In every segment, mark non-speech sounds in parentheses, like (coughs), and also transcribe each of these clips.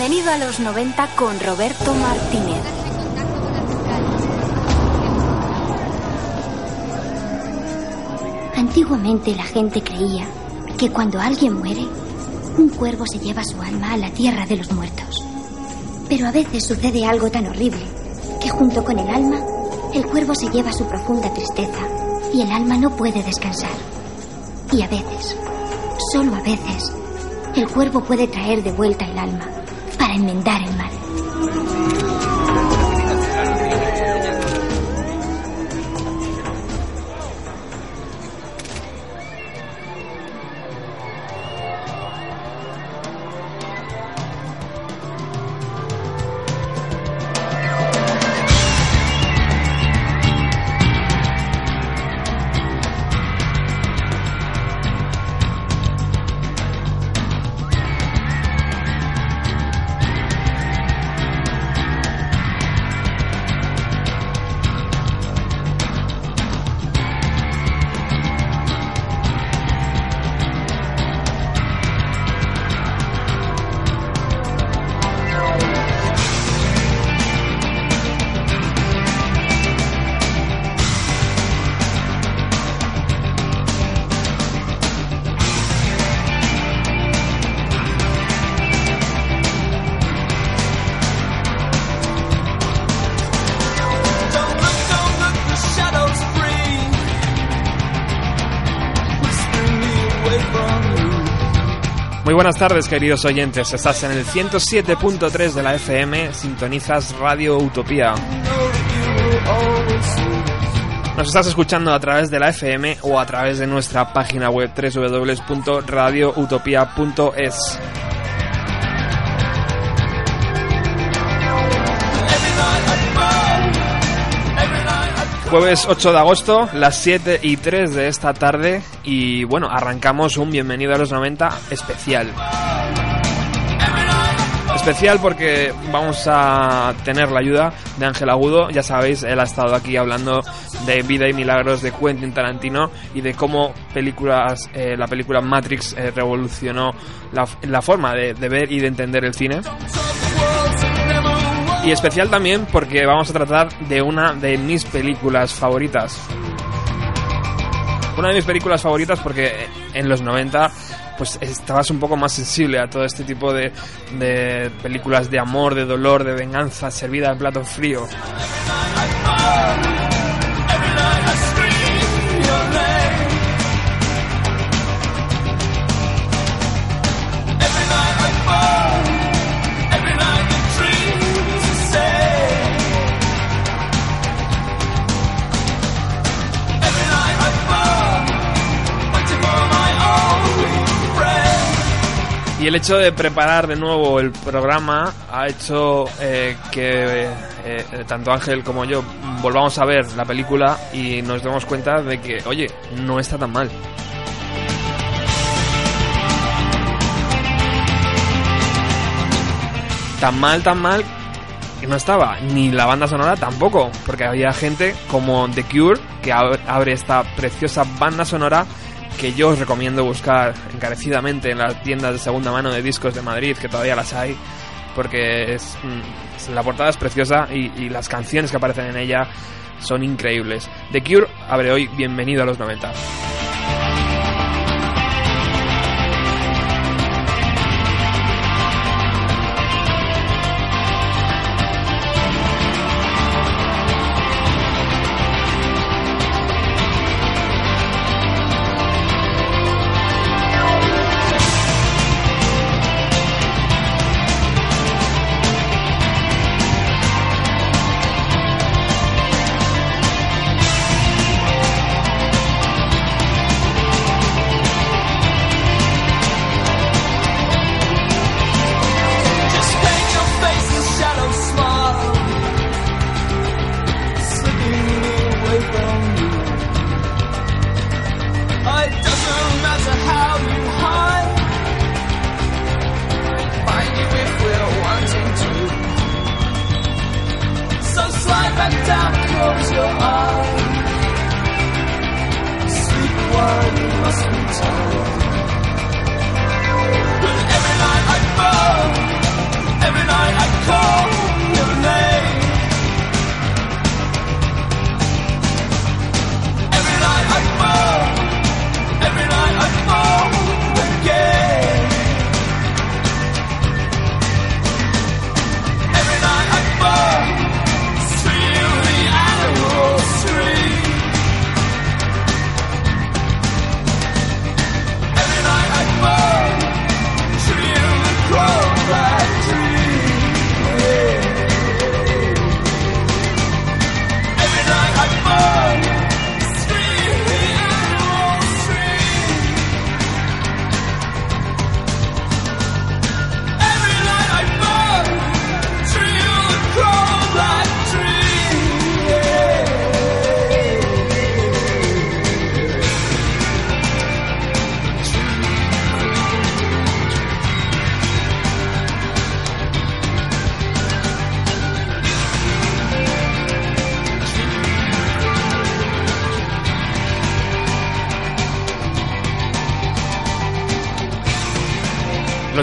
Bienvenido a los 90 con Roberto Martínez. Antiguamente la gente creía que cuando alguien muere, un cuervo se lleva su alma a la tierra de los muertos. Pero a veces sucede algo tan horrible que junto con el alma, el cuervo se lleva su profunda tristeza y el alma no puede descansar. Y a veces, solo a veces, el cuervo puede traer de vuelta el alma para enmendar el mal. Muy buenas tardes, queridos oyentes. Estás en el 107.3 de la FM, sintonizas Radio Utopía. Nos estás escuchando a través de la FM o a través de nuestra página web www.radioutopia.es. Jueves 8 de agosto, las 7 y 3 de esta tarde y bueno, arrancamos un Bienvenido a los 90 especial. Especial porque vamos a tener la ayuda de Ángel Agudo, ya sabéis, él ha estado aquí hablando de vida y milagros de Quentin Tarantino y de cómo películas, eh, la película Matrix eh, revolucionó la, forma de ver y de entender el cine. Y especial también porque vamos a tratar de una de mis películas favoritas. Una de mis películas favoritas porque en los 90 pues estabas un poco más sensible a todo este tipo de, de películas de amor, de dolor, de venganza, servida en plato frío. Y el hecho de preparar de nuevo el programa ha hecho eh, que eh, tanto Ángel como yo volvamos a ver la película y nos demos cuenta de que, oye, no está tan mal. Tan mal, tan mal que no estaba. Ni la banda sonora tampoco, porque había gente como The Cure que abre esta preciosa banda sonora que yo os recomiendo buscar encarecidamente en las tiendas de segunda mano de discos de Madrid, que todavía las hay, porque es, mm, la portada es preciosa y, y, las canciones que aparecen en ella son increíbles. The Cure abre hoy Bienvenido a los 90.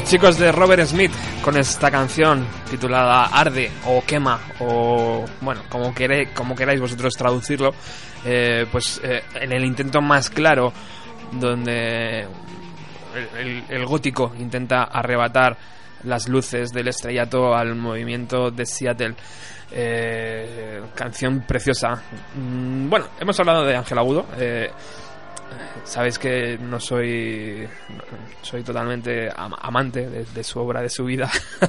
Chicos de Robert Smith con esta canción titulada Arde o Quema o bueno, como queráis, como queráis vosotros traducirlo, eh, pues eh, en el intento más claro donde el, el gótico intenta arrebatar las luces del estrellato al movimiento de Seattle. Eh, canción preciosa. Mm, bueno, hemos hablado de Ángel Agudo. Eh, sabéis que no soy soy totalmente amante de, su obra, de su vida. (laughs)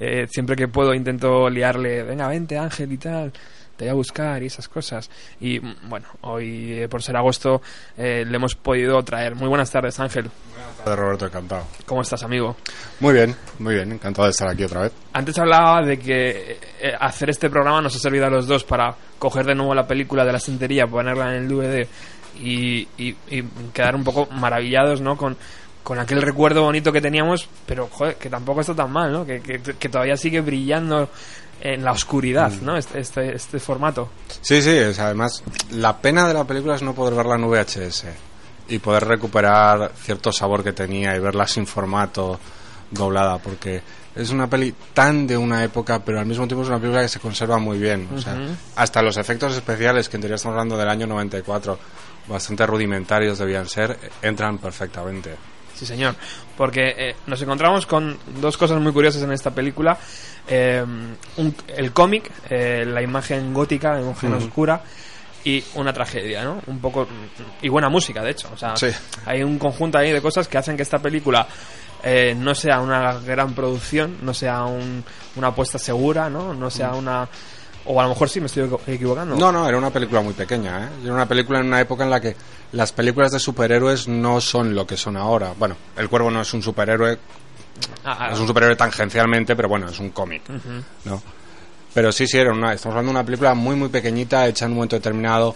Eh, siempre que puedo intento liarle, venga, vente Ángel y tal te voy a buscar y esas cosas. Y mm, bueno, hoy eh, por ser agosto eh, le hemos podido traer. Muy buenas tardes, Ángel. Buenas tardes, Roberto, encantado. ¿Cómo estás, amigo? Muy bien, muy bien, encantado de estar aquí otra vez. Antes hablaba de que eh, hacer este programa nos ha servido a los dos para coger de nuevo la película de la estantería, ponerla en el DVD y, y, quedar un poco maravillados, ¿no? Con, con aquel recuerdo bonito que teníamos, pero joder, que tampoco está tan mal, ¿no? Que, que, que todavía sigue brillando en la oscuridad, mm. ¿no? Este, este, este, formato. Sí, sí, es, además la pena de la película es no poder verla en VHS y poder recuperar cierto sabor que tenía y verla sin formato doblada, porque es una peli tan de una época, pero al mismo tiempo es una película que se conserva muy bien. O sea, hasta los efectos especiales, que en teoría estamos hablando del año 94, bastante rudimentarios debían ser, entran perfectamente. Sí, señor. Porque eh, nos encontramos con dos cosas muy curiosas en esta película. Eh, el cómic, eh, la imagen gótica, la imagen oscura y una tragedia, ¿no? Un poco y buena música, de hecho. O sea, hay un conjunto ahí de cosas que hacen que esta película no sea una gran producción, no sea una apuesta segura, ¿no? No sea una o a lo mejor sí me estoy equivocando. No, no, era una película muy pequeña, ¿eh? Era una película en una época en la que las películas de superhéroes no son lo que son ahora. Bueno, El Cuervo no es un superhéroe, ah, ah. es un superhéroe tangencialmente, pero bueno, es un cómic, ¿no? Pero sí, sí, era una, estamos hablando de una película muy, muy pequeñita, hecha en un momento determinado,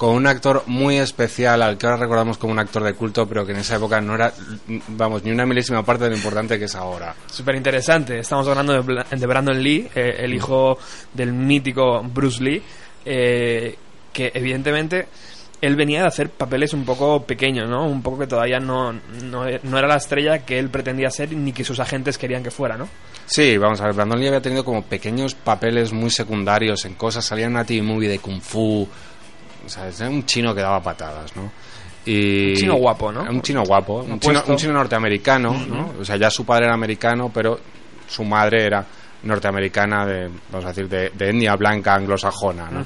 con un actor muy especial al que ahora recordamos como un actor de culto, pero que en esa época no era, vamos, ni una milésima parte de lo importante que es ahora. Súper interesante. Estamos hablando de, Brandon Lee, eh, el hijo del mítico Bruce Lee, eh, que evidentemente él venía de hacer papeles un poco pequeños, ¿no? Un poco que todavía no, no, era la estrella que él pretendía ser ni que sus agentes querían que fuera, ¿no? Sí, vamos a ver, Brandon Lee había tenido como pequeños papeles muy secundarios en cosas, salía en una TV movie de Kung Fu, o sea, es un chino que daba patadas, ¿no? Y un chino guapo, ¿no? Un chino guapo, un chino, norteamericano, ¿no? O sea, ya su padre era americano, pero su madre era norteamericana de, vamos a decir, de, de etnia blanca anglosajona, ¿no?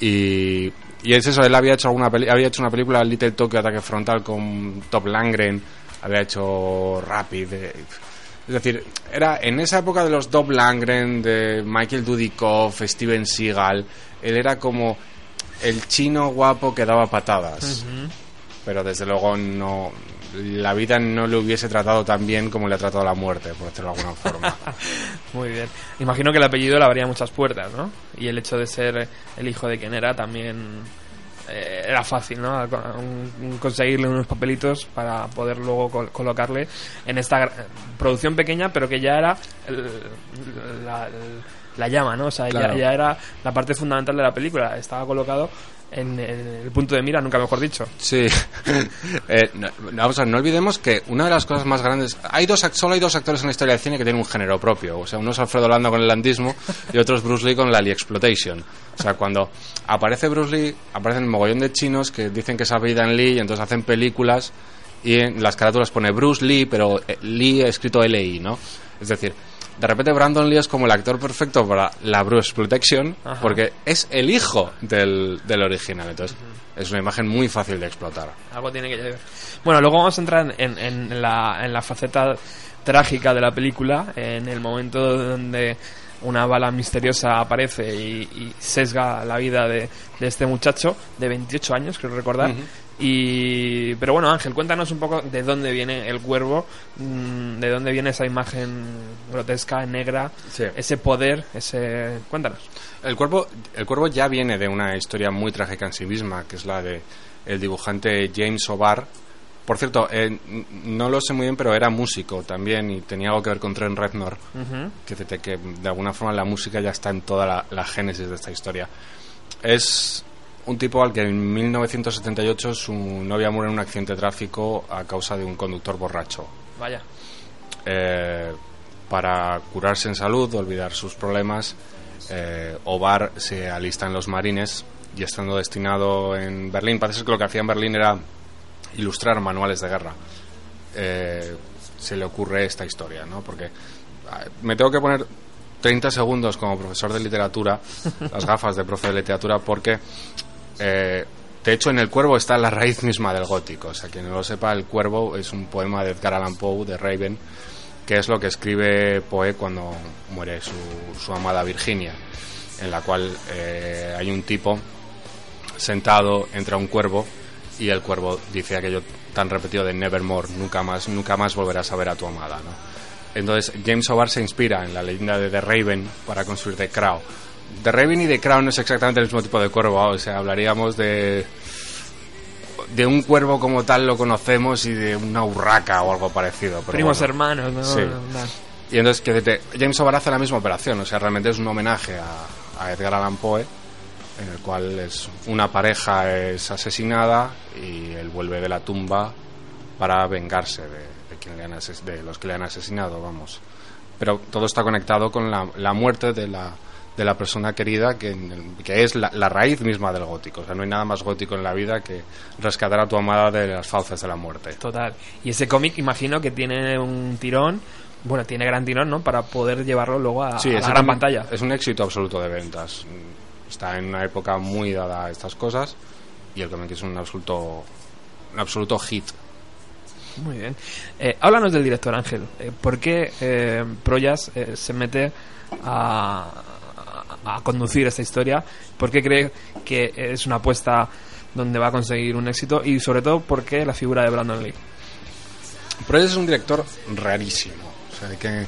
Y, y es eso, él había hecho alguna había hecho una película Little Tokyo Ataque Frontal con Top Langren, había hecho Rapid, es decir, era en esa época de los Top Langren, de Michael Dudikoff, Steven Seagal, él era como el chino guapo que daba patadas. Pero desde luego no la vida no le hubiese tratado tan bien como le ha tratado la muerte, por decirlo de alguna forma. (laughs) Muy bien. Imagino que el apellido le abría muchas puertas, ¿no? Y el hecho de ser el hijo de quien era también eh, era fácil, ¿no? conseguirle unos papelitos para poder luego colocarle en esta producción pequeña, pero que ya era la, la llama, ¿no? O sea, ya, era la parte fundamental de la película. Estaba colocado en, el punto de mira, nunca mejor dicho. Sí. (laughs) eh, no, vamos a no olvidemos que una de las cosas más grandes... Hay dos, solo hay dos actores en la historia del cine que tienen un género propio. O sea, uno es Alfredo Landa con el landismo y otro es Bruce Lee con la Lee Exploitation. O sea, cuando aparece Bruce Lee, aparecen un mogollón de chinos que dicen que es en Lee y entonces hacen películas y en las carátulas pone Bruce Lee, pero eh, Lee escrito L-I, ¿no? Es decir, de repente Brandon Lee es como el actor perfecto para la Bruce Protection porque es el hijo del, del original. Entonces, es una imagen muy fácil de explotar. Algo tiene que ver. Bueno, luego vamos a entrar en, en, la, en la faceta trágica de la película, en el momento donde una bala misteriosa aparece y, sesga la vida de, de, este muchacho de 28 años, creo recordar. Y, pero bueno, Ángel, cuéntanos un poco de dónde viene el cuervo, mm, de dónde viene esa imagen grotesca, negra, ese poder, ese... Cuéntanos. El cuervo, el cuervo ya viene de una historia muy trágica en sí misma, que es la de el dibujante James O'Barr. Por cierto, eh, no lo sé muy bien, pero era músico también y tenía algo que ver con Trent Reznor, que, que, de alguna forma la música ya está en toda la, la génesis de esta historia. Es un tipo al que en 1978 su novia muere en un accidente de tráfico a causa de un conductor borracho. Vaya. eh, para curarse en salud, olvidar sus problemas, eh, Ovar se alista en los marines y estando destinado en Berlín, parece que lo que hacía en Berlín era ilustrar manuales de guerra. Eh, se le ocurre esta historia, ¿no? Porque ah, me tengo que poner 30 segundos como profesor de literatura, (laughs) las gafas de profe de literatura, porque eh, de hecho en El Cuervo está la raíz misma del gótico. O sea, quien no lo sepa, El Cuervo es un poema de Edgar Allan Poe, de Raven, que es lo que escribe Poe cuando muere su, amada Virginia, en la cual eh, hay un tipo sentado entre un cuervo y el cuervo dice aquello tan repetido de Nevermore, nunca más, nunca más volverás a ver a tu amada. Entonces James O'Barr se inspira en la leyenda de The Raven para construir The Crow. The Raven y The Crow no es exactamente el mismo tipo de cuervo, o sea, hablaríamos de de un cuervo como tal lo conocemos y de una urraca o algo parecido. Primos hermanos, ¿no? Sí. Y entonces que James O'Barr hace la misma operación, o sea, realmente es un homenaje a, a Edgar Allan Poe en el cual es una pareja es asesinada y él vuelve de la tumba para vengarse de, de, quien le han de los que le han asesinado, vamos. Pero todo está conectado con la, la muerte de la, de la persona querida, que, que es la, la, raíz misma del gótico. O sea, no hay nada más gótico en la vida que rescatar a tu amada de las fauces de la muerte. Total. Y ese cómic, imagino que tiene un tirón. Bueno, tiene gran tirón, ¿no? Para poder llevarlo luego a, sí, a la gran pantalla. Es un éxito absoluto de ventas está en una época muy dada a estas cosas y el cómic es un absoluto un absoluto hit muy bien eh, háblanos del director Ángel eh, ¿por qué eh, Proyas se mete a, a, conducir esta historia? ¿por qué cree que es una apuesta donde va a conseguir un éxito? y sobre todo ¿por qué la figura de Brandon Lee? Proyas es un director rarísimo o sea, hay que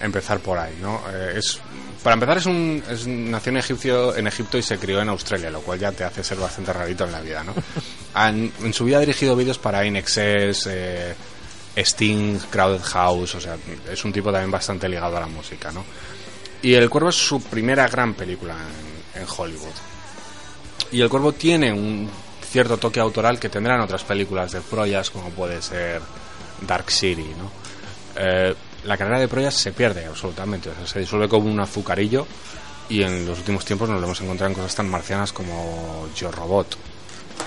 empezar por ahí ¿no? es para empezar, es un, es, nació en, Egipcio, en Egipto y se crió en Australia, lo cual ya te hace ser bastante rarito en la vida, ¿no? (laughs) En su vida ha dirigido vídeos para INXS, eh, Sting, Crowded House, o sea, es un tipo también bastante ligado a la música, ¿no? Y El Cuervo es su primera gran película en, en Hollywood. Y El Cuervo tiene un cierto toque autoral que tendrán otras películas de Proyas, como puede ser Dark City, ¿no? Eh, la carrera de Proyas se pierde absolutamente, o sea, se disuelve como un azucarillo y en los últimos tiempos nos lo hemos encontrado en cosas tan marcianas como Yo Robot.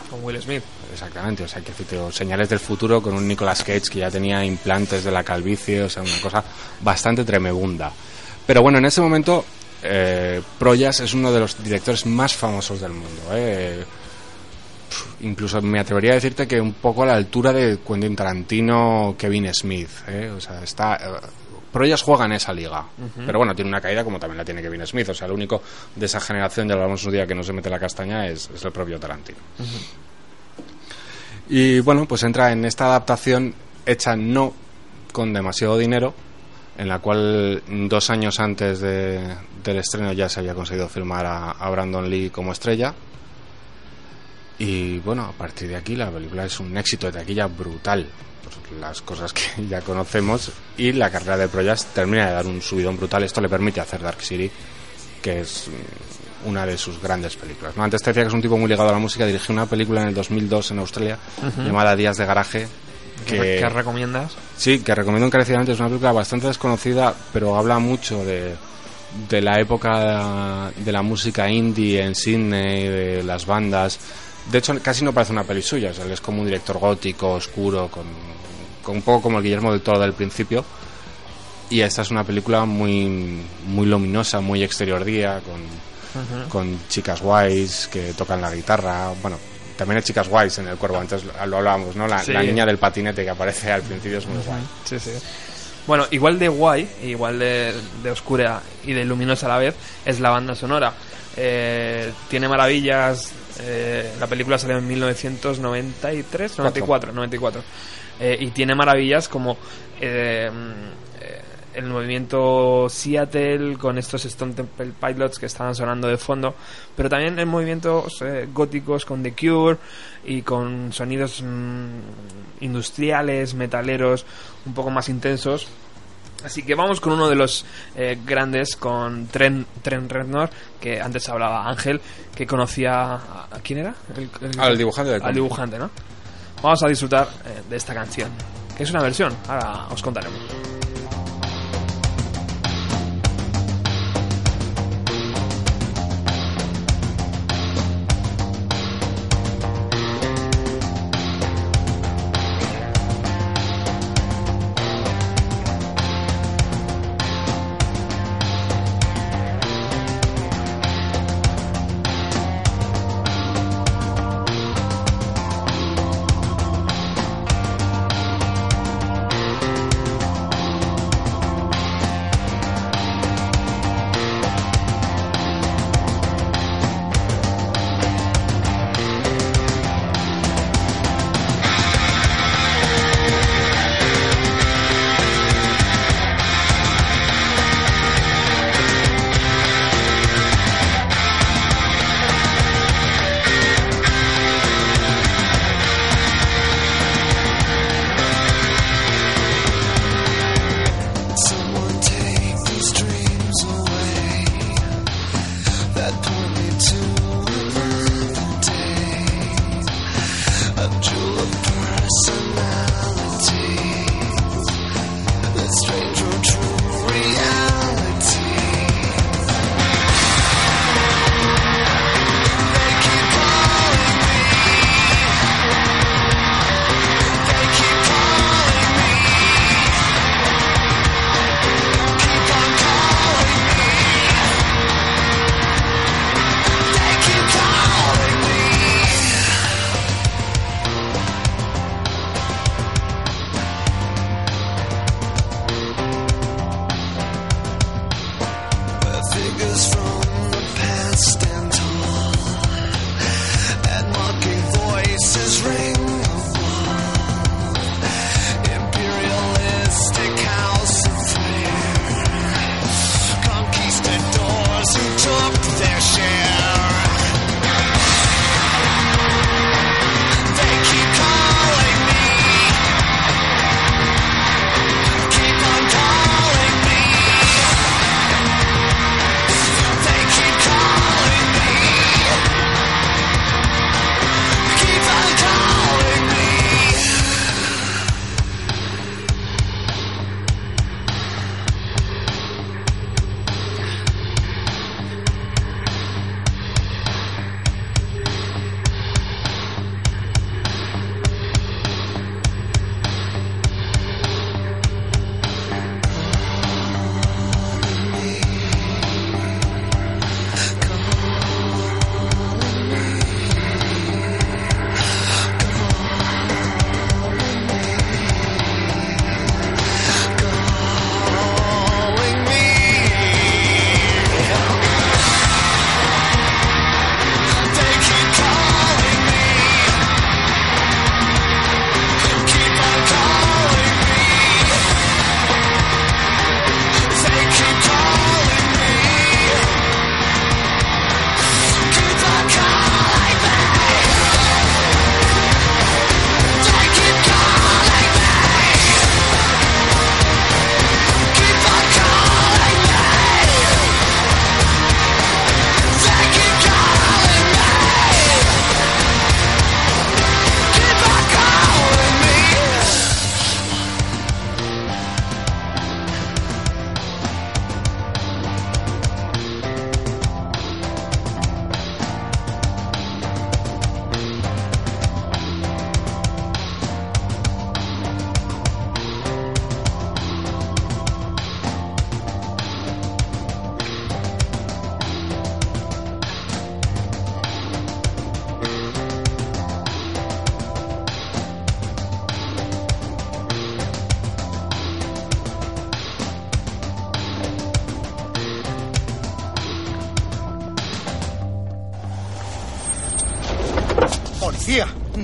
Con Will Smith. Exactamente, o sea, que señales del futuro con un Nicolas Cage que ya tenía implantes de la calvicie, o sea, una cosa bastante tremebunda. Pero bueno, en ese momento eh, Proyas es uno de los directores más famosos del mundo. ¿eh? incluso me atrevería a decirte que un poco a la altura de Quentin Tarantino, Kevin Smith, ¿eh? o sea, está... Eh, Proyas juega en esa liga, uh -huh. pero bueno, tiene una caída como también la tiene Kevin Smith, o sea, el único de esa generación, ya lo hablamos un día, que no se mete la castaña es, es el propio Tarantino. Uh -huh. Y bueno, pues entra en esta adaptación hecha no con demasiado dinero, en la cual dos años antes de, del estreno ya se había conseguido filmar a, a Brandon Lee como estrella, y bueno, a partir de aquí la película es un éxito de taquilla brutal. Pues las cosas que (laughs) ya conocemos. Y la carrera de Proyas termina de dar un subidón brutal. Esto le permite hacer Dark City, que es una de sus grandes películas. ¿no? Antes te decía que es un tipo muy ligado a la música. Dirigió una película en el 2002 en Australia uh -huh. llamada Días de Garaje. Que, ¿Qué recomiendas? Sí, que recomiendo encarecidamente. Es una película bastante desconocida, pero habla mucho de, de la época de la música indie en Sydney, de las bandas de hecho, casi no parece una peli suya. O sea, él es como un director gótico, oscuro, con, con, un poco como el Guillermo del Toro del principio. Y esta es una película muy, muy luminosa, muy exterior día, con, uh -huh. con chicas guays que tocan la guitarra. Bueno, también hay chicas guays en el cuervo, antes lo hablábamos, ¿no? La, sí. la niña del patinete que aparece al principio es muy uh -huh. guay. Sí, sí. Bueno, igual de guay, igual de, de oscura y de luminosa a la vez, es la banda sonora. Eh, tiene maravillas eh, la película salió en 1993, 94, 94. Eh, y tiene maravillas como eh, el movimiento Seattle con estos Stone Temple Pilots que estaban sonando de fondo, pero también en movimientos góticos con The Cure y con sonidos mmm, industriales, metaleros, un poco más intensos. Así que vamos con uno de los eh, grandes, con Trent, Trent Reznor, que antes hablaba Ángel, que conocía a, ¿a quién era? El, el, al dibujante. Al dibujante, ¿no? Vamos a disfrutar eh, de esta canción, que es una versión, ahora os contaremos.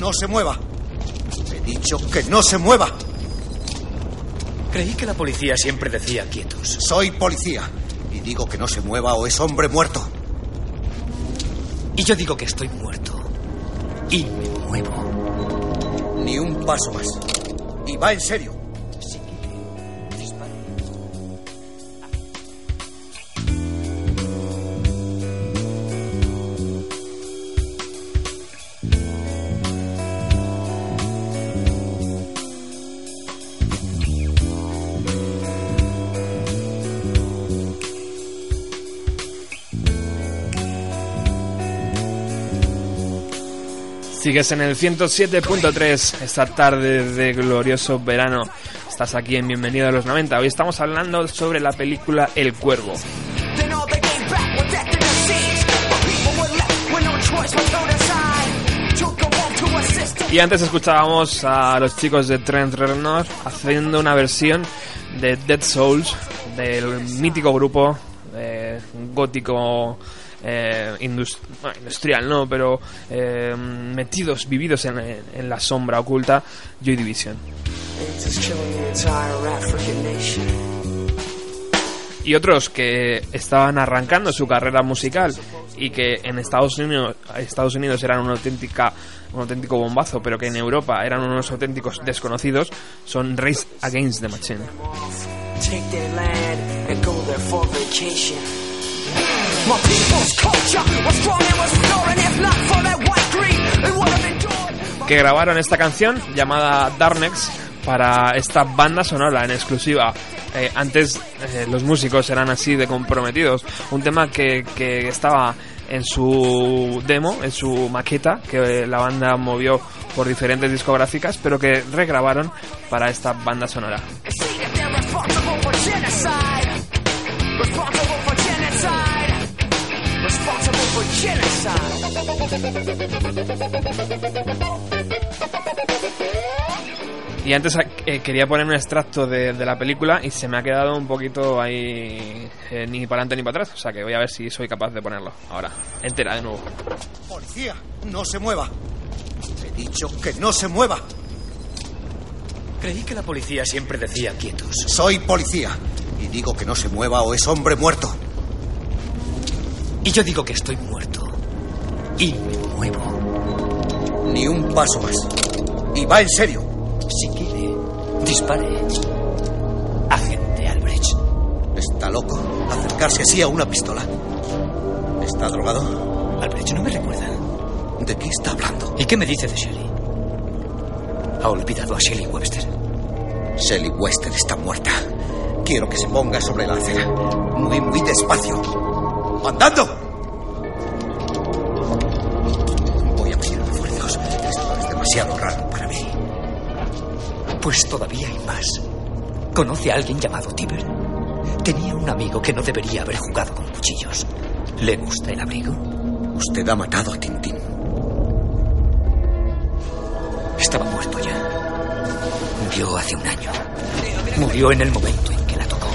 No se mueva. He dicho que no se mueva. Creí que la policía siempre decía quietos. Soy policía. Y digo que no se mueva o es hombre muerto. Y yo digo que estoy muerto. Y me muevo. Ni un paso más. Y va en serio. Sigues en el 107.3 esta tarde de glorioso verano. Estás aquí en Bienvenido a los 90. Hoy estamos hablando sobre la película El Cuervo. Y antes escuchábamos a los chicos de Trent Reznor haciendo una versión de Dead Souls del mítico grupo eh, gótico eh, industrial, ¿no? Pero eh, metidos, vividos en, en, la sombra oculta, Joy Division. Y otros que estaban arrancando su carrera musical y que en Estados Unidos, Estados Unidos eran una auténtica, un auténtico bombazo, pero que en Europa eran unos auténticos desconocidos, son Race Against the Machine. Que grabaron esta canción llamada Darnex para esta banda sonora en exclusiva. Eh, antes eh, los músicos eran así de comprometidos. Un tema que, que estaba en su demo, en su maqueta, que la banda movió por diferentes discográficas, pero que regrabaron para esta banda sonora. Y antes eh, quería poner un extracto de, la película y se me ha quedado un poquito ahí eh, ni para adelante ni para atrás. O sea que voy a ver si soy capaz de ponerlo ahora. Entera de nuevo. Policía, no se mueva. He dicho que no se mueva. Creí que la policía siempre decía quietos. Soy policía. Y digo que no se mueva o es hombre muerto. Y yo digo que estoy muerto. Y me muevo. Ni un paso más. Y va en serio. Si quiere, dispare. Agente Albrecht. ¿Está loco? Acercarse así a una pistola. ¿Está drogado? Albrecht, no me recuerda. ¿De qué está hablando? ¿Y qué me dice de Shelley? ¿Ha olvidado a Shelley Webster? Shelley Webster está muerta. Quiero que se ponga sobre la acera. Muy, muy despacio. ¡Andando! Demasiado raro para mí. Pues todavía hay más. ¿Conoce a alguien llamado Tiber? Tenía un amigo que no debería haber jugado con cuchillos. ¿Le gusta el abrigo? Usted ha matado a Tintín. Estaba muerto ya. Murió hace un año. Murió en el momento en que la tocó.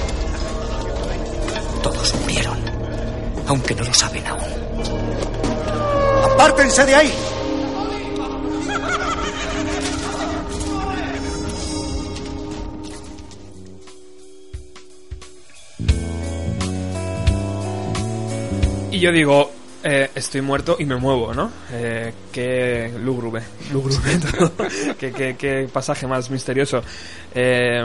Todos murieron, aunque no lo saben aún. ¡Apártense de ahí! Yo digo, eh, estoy muerto y me muevo, ¿no? Eh, qué lúgubre, lúgubre (laughs) qué, qué, pasaje más misterioso. Eh,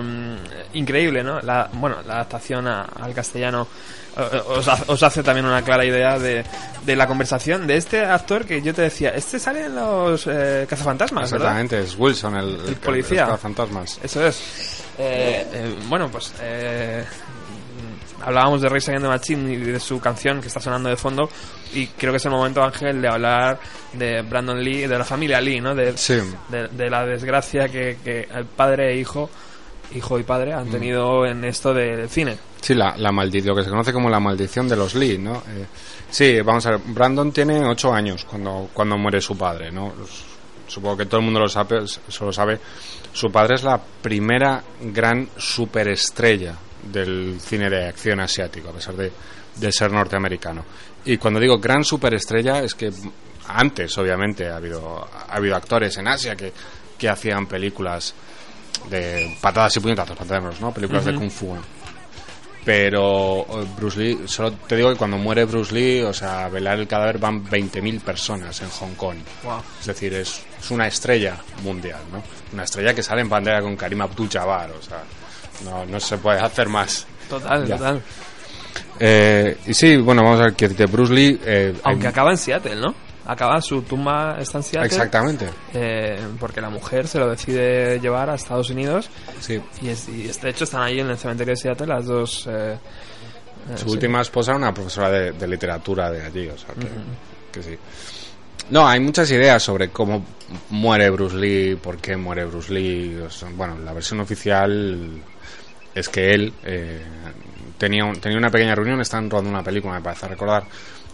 increíble, ¿no? La, bueno, la adaptación al castellano eh, os, hace también una clara idea de, de, la conversación de este actor que yo te decía, este sale en los cazafantasmas, Exactamente, es Wilson, el, el policía. cazafantasmas. Eso es. bueno, pues hablábamos de Rage Against the Machine y de su canción que está sonando de fondo y creo que es el momento Ángel de hablar de Brandon Lee de la familia Lee no de, de, la desgracia que, que, el padre e hijo hijo y padre han mm. tenido en esto del cine. Sí la, la maldición lo que se conoce como la maldición de los Lee no eh, sí vamos a ver Brandon tiene ocho años cuando cuando muere su padre no supongo que todo el mundo lo sabe, lo sabe. Su padre es la primera gran superestrella del cine de acción asiático, a pesar de, ser norteamericano. Y cuando digo gran superestrella, es que antes, obviamente, ha habido, ha habido actores en Asia que, que hacían películas de patadas y puñetazos, patadas, ¿no? Películas de Kung Fu. Pero eh, Bruce Lee, solo te digo que cuando muere Bruce Lee, o sea, a velar el cadáver van 20.000 personas en Hong Kong. Es decir, es, es, una estrella mundial, ¿no? Una estrella que sale en pantalla con Karim Abdul-Jabbar, o sea, no, no se puede hacer más. Total, total. Eh, y sí, bueno, vamos a ver que de Bruce Lee. Eh, Aunque acaba en Seattle, ¿no? Acaba su tumba está en Seattle. Exactamente. Eh, porque la mujer se lo decide llevar a Estados Unidos. Sí. Y, de hecho están ahí en el cementerio de Seattle las dos. su última esposa era una profesora de, literatura de allí, o sea que sí. No, hay muchas ideas sobre cómo muere Bruce Lee, por qué muere Bruce Lee. bueno, la versión oficial es que él eh, tenía, tenía una pequeña reunión, están rodando una película, me parece recordar.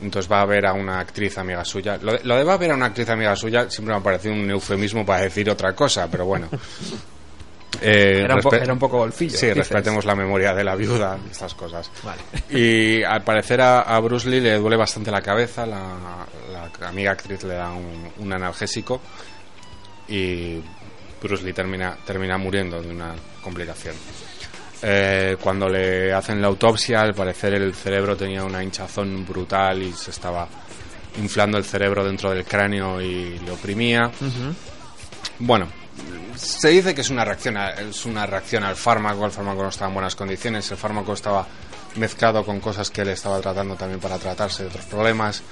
Entonces va a ver a una actriz amiga suya. Lo de, lo de va a ver a una actriz amiga suya siempre me ha parecido un eufemismo para decir otra cosa, pero bueno. (laughs) Eh, era, un poco golfillo. Sí, respetemos la memoria de la viuda, estas cosas. Y al parecer a, Bruce Lee le duele bastante la cabeza, la, amiga actriz le da un, analgésico y Bruce Lee termina, termina muriendo de una complicación. Eh, cuando le hacen la autopsia, al parecer el cerebro tenía una hinchazón brutal y se estaba inflando el cerebro dentro del cráneo y le oprimía. Bueno, se dice que es una reacción es una reacción al fármaco, el fármaco no estaba en buenas condiciones, el fármaco estaba mezclado con cosas que él estaba tratando también para tratarse de otros problemas.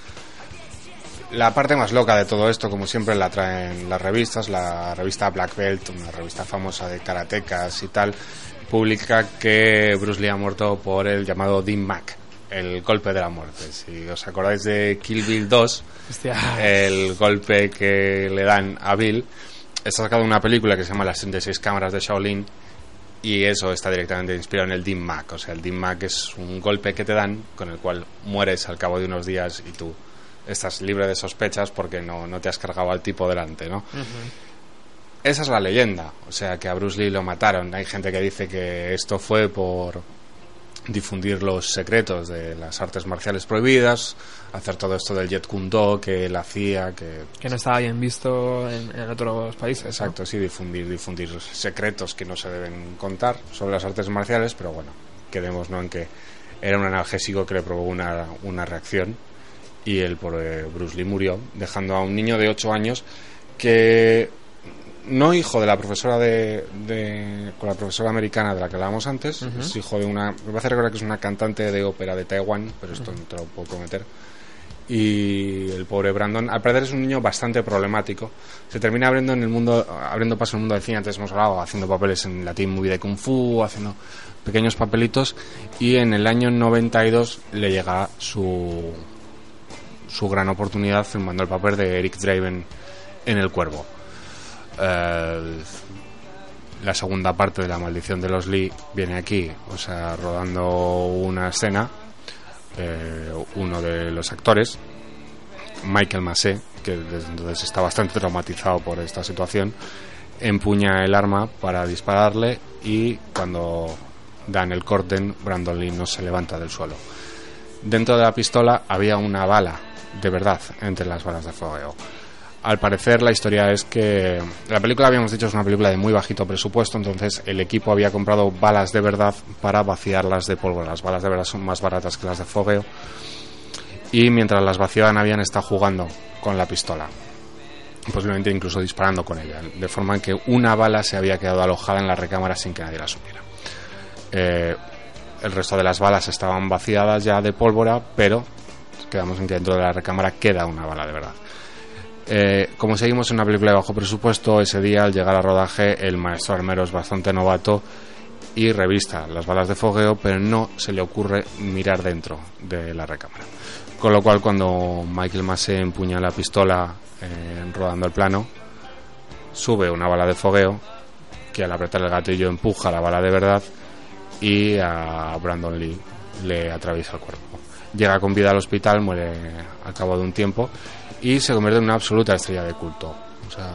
La parte más loca de todo esto, como siempre, la traen las revistas. La revista Black Belt, una revista famosa de karatecas y tal, publica que Bruce Lee ha muerto por el llamado Dean Mac, el golpe de la muerte. Si os acordáis de Kill Bill 2, el golpe que le dan a Bill, está sacado una película que se llama Las 66 cámaras de Shaolin y eso está directamente inspirado en el Dean Mac. O sea, el Dean Mac es un golpe que te dan con el cual mueres al cabo de unos días y tú estás libre de sospechas porque no, no te has cargado al tipo delante, ¿no? Esa es la leyenda, o sea, que a Bruce Lee lo mataron. Hay gente que dice que esto fue por difundir los secretos de las artes marciales prohibidas, hacer todo esto del Jet Kundo que él hacía, que... Que no estaba bien visto en, otros países. Exacto, sí, difundir, difundir secretos que no se deben contar sobre las artes marciales, pero bueno, quedemos ¿no? en que era un analgésico que le provocó una, una reacción y el por Bruce Lee murió, dejando a un niño de 8 años que no hijo de la profesora de, con la profesora americana de la que hablábamos antes, es hijo de una, me parece recordar que es una cantante de ópera de Taiwán, pero esto no te lo puedo prometer. Y el pobre Brandon, al parecer es un niño bastante problemático. Se termina abriendo en el mundo, abriendo paso en el mundo del cine, antes hemos hablado, haciendo papeles en la Team Movie de Kung Fu, haciendo pequeños papelitos, y en el año 92 le llega su su gran oportunidad filmando el papel de Eric Draven en El Cuervo. Eh, la segunda parte de La Maldición de los Lee viene aquí, o sea, rodando una escena. Eh, uno de los actores, Michael Massé, que desde entonces está bastante traumatizado por esta situación, empuña el arma para dispararle y cuando dan el corten, Brandon Lee no se levanta del suelo. Dentro de la pistola había una bala de verdad entre las balas de fuego. Al parecer la historia es que la película habíamos dicho es una película de muy bajito presupuesto, entonces el equipo había comprado balas de verdad para vaciarlas de pólvora. Las balas de verdad son más baratas que las de fogueo y mientras las vaciaban habían estado jugando con la pistola, posiblemente incluso disparando con ella, de forma que una bala se había quedado alojada en la recámara sin que nadie la supiera. Eh, el resto de las balas estaban vaciadas ya de pólvora, pero quedamos en que dentro de la recámara queda una bala de verdad. Eh, como seguimos en una película de bajo presupuesto, ese día al llegar al rodaje el maestro armero es bastante novato y revista las balas de fogueo, pero no se le ocurre mirar dentro de la recámara. Con lo cual cuando Michael Massey empuña la pistola eh, rodando el plano, sube una bala de fogueo que al apretar el gatillo empuja la bala de verdad y a Brandon Lee le atraviesa el cuerpo llega con vida al hospital, muere al cabo de un tiempo y se convierte en una absoluta estrella de culto. O sea,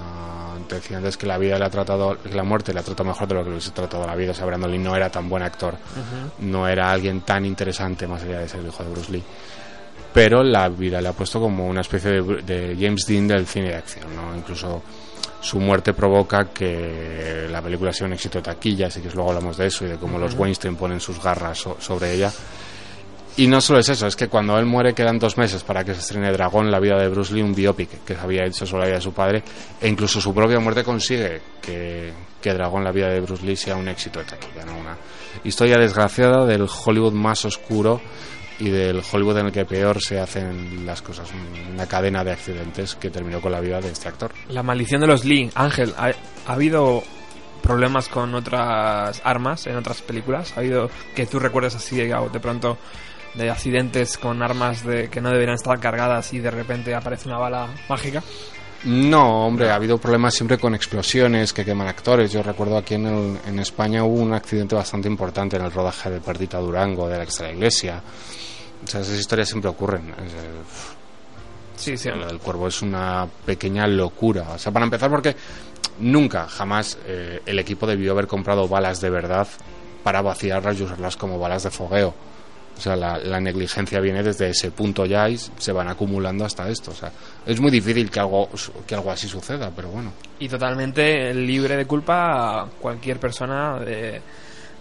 te decía antes que la vida le ha tratado, que la muerte le ha tratado mejor de lo que le hubiese tratado la vida. O sea, Brandon Lee no era tan buen actor, no era alguien tan interesante más allá de ser el hijo de Bruce Lee. Pero la vida le ha puesto como una especie de, James Dean del cine de acción, ¿no? Incluso su muerte provoca que la película sea un éxito de taquilla, así que luego hablamos de eso y de cómo los Weinstein ponen sus garras sobre ella. Y no solo es eso, es que cuando él muere quedan dos meses para que se estrene Dragón, la vida de Bruce Lee, un biopic que había hecho sobre la vida de su padre, e incluso su propia muerte consigue que, que Dragón, la vida de Bruce Lee, sea un éxito de taquilla, ¿no? Una historia desgraciada del Hollywood más oscuro y del Hollywood en el que peor se hacen las cosas, una cadena de accidentes que terminó con la vida de este actor. La maldición de los Lee, Ángel, ¿ha, ha habido problemas con otras armas en otras películas? ¿Ha habido que tú recuerdes así de pronto de accidentes con armas de, que no deberían estar cargadas y de repente aparece una bala mágica? No, hombre, ha habido problemas siempre con explosiones que queman actores. Yo recuerdo aquí en, en España hubo un accidente bastante importante en el rodaje de Perdita Durango, de la extra iglesia. O sea, esas historias siempre ocurren. Sí, sí. El, cuervo es una pequeña locura. O sea, para empezar, porque nunca, jamás eh, el equipo debió haber comprado balas de verdad para vaciarlas y usarlas como balas de fogueo. O sea, la, negligencia viene desde ese punto ya y se van acumulando hasta esto. O sea, es muy difícil que algo, que algo así suceda, pero bueno. Y totalmente libre de culpa cualquier persona de,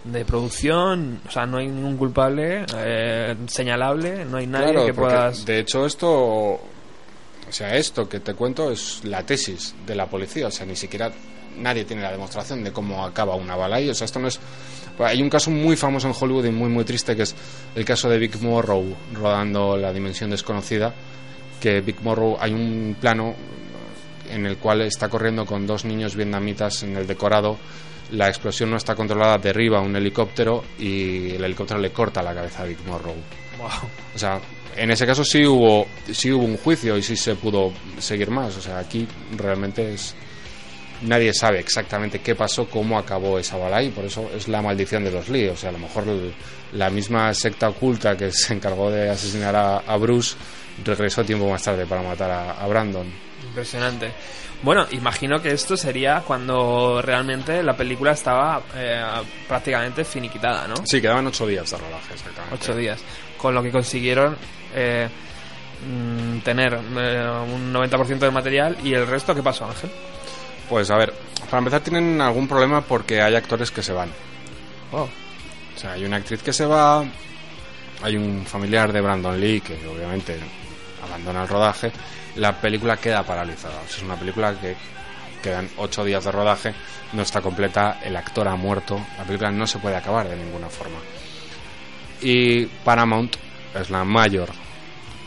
de producción. O sea, no hay ningún culpable eh, señalable, no hay nadie que puedas. De hecho, esto. O sea, esto que te cuento es la tesis de la policía. O sea, ni siquiera nadie tiene la demostración de cómo acaba una bala ahí. O sea, esto no es. Hay un caso muy famoso en Hollywood y muy, muy triste que es el caso de Vic Morrow rodando La Dimensión Desconocida. Que Vic Morrow, hay un plano en el cual está corriendo con dos niños vietnamitas en el decorado. La explosión no está controlada, derriba un helicóptero y el helicóptero le corta la cabeza a Vic Morrow. O sea, en ese caso sí hubo, sí hubo un juicio y sí se pudo seguir más. O sea, aquí realmente es. Nadie sabe exactamente qué pasó, cómo acabó esa bala y por eso es la maldición de los Lee. O sea, a lo mejor la misma secta oculta que se encargó de asesinar a, Bruce regresó tiempo más tarde para matar a, Brandon. Impresionante. Bueno, imagino que esto sería cuando realmente la película estaba eh, prácticamente finiquitada, ¿no? Sí, quedaban ocho días de rodaje, exactamente. Ocho días. Con lo que consiguieron eh, mm, tener eh, un 90% del material y el resto, ¿qué pasó, Ángel? Pues a ver, para empezar tienen algún problema porque hay actores que se van. Oh. O sea, hay una actriz que se va, hay un familiar de Brandon Lee que obviamente abandona el rodaje, la película queda paralizada. es una película que quedan ocho días de rodaje, no está completa, el actor ha muerto, la película no se puede acabar de ninguna forma. Y Paramount es la mayor,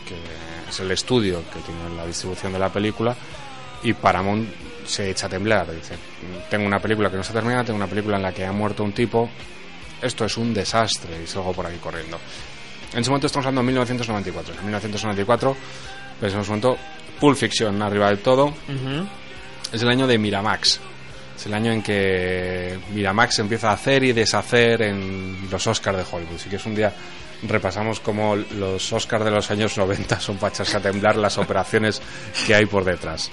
que es el estudio que tiene la distribución de la película, y Paramount se echa a temblar. Dice, tengo una película que no se termina, tengo una película en la que ha muerto un tipo, esto es un desastre, y salgo por ahí corriendo. En ese momento estamos hablando de 1994. En 1994, pues en ese momento, Pulp Fiction arriba del todo. Es el año de Miramax. Es el año en que Miramax empieza a hacer y deshacer en los Oscars de Hollywood. Así que es un día repasamos como los Oscars de los años 90 son para echarse a temblar las operaciones que hay por detrás.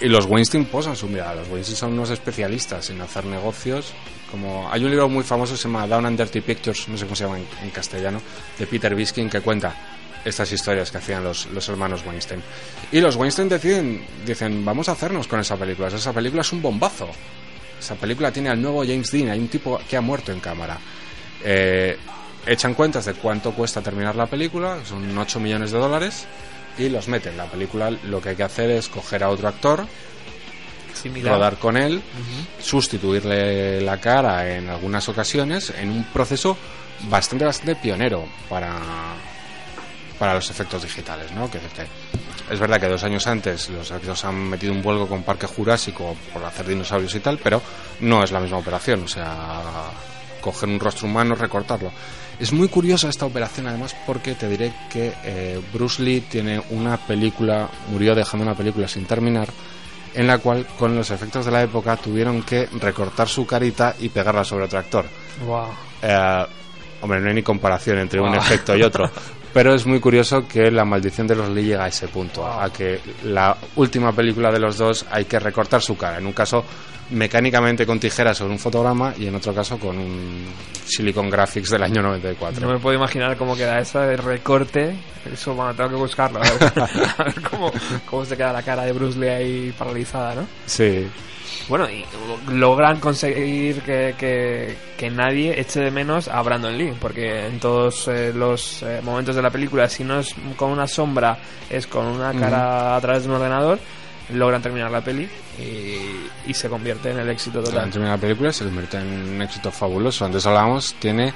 Y los Weinstein posan su mirada. Los Weinstein son unos especialistas en hacer negocios. Como hay un libro muy famoso que se llama Down and Dirty Pictures, no sé cómo se llama en, castellano, de Peter Biskin que cuenta estas historias que hacían los, los, hermanos Weinstein. Y los Weinstein deciden, dicen, vamos a hacernos con esa película. Esa película es un bombazo. Esa película tiene al nuevo James Dean, hay un tipo que ha muerto en cámara. Eh, echan cuentas de cuánto cuesta terminar la película, son 8 millones de dólares, y los meten. La película lo que hay que hacer es coger a otro actor, rodar con él, sustituirle la cara en algunas ocasiones, en un proceso bastante, bastante pionero para, para los efectos digitales, ¿no? Que, es verdad que dos años antes los efectos han metido un vuelco con Parque Jurásico por hacer dinosaurios y tal, pero no es la misma operación, o sea, coger un rostro humano, recortarlo. Es muy curiosa esta operación además porque te diré que eh, Bruce Lee tiene una película, murió dejando una película sin terminar, en la cual con los efectos de la época tuvieron que recortar su carita y pegarla sobre otro actor. Eh, hombre, no hay ni comparación entre un efecto y otro. (laughs) Pero es muy curioso que la maldición de los Lee llega a ese punto, a que la última película de los dos hay que recortar su cara. En un caso mecánicamente con tijeras sobre un fotograma y en otro caso con un Silicon Graphics del año 94. No me puedo imaginar cómo queda eso de recorte. Eso, bueno, tengo que buscarlo. A ver, (laughs) cómo, cómo, se queda la cara de Bruce Lee ahí paralizada, ¿no? Sí. Bueno, y logran conseguir que, que, nadie eche de menos a Brandon Lee, porque en todos eh, los eh, momentos de la película, si no es con una sombra, es con una cara a través de un ordenador logran terminar la peli y, se convierte en el éxito total. La película se convierte en un éxito fabuloso. Antes hablábamos, tiene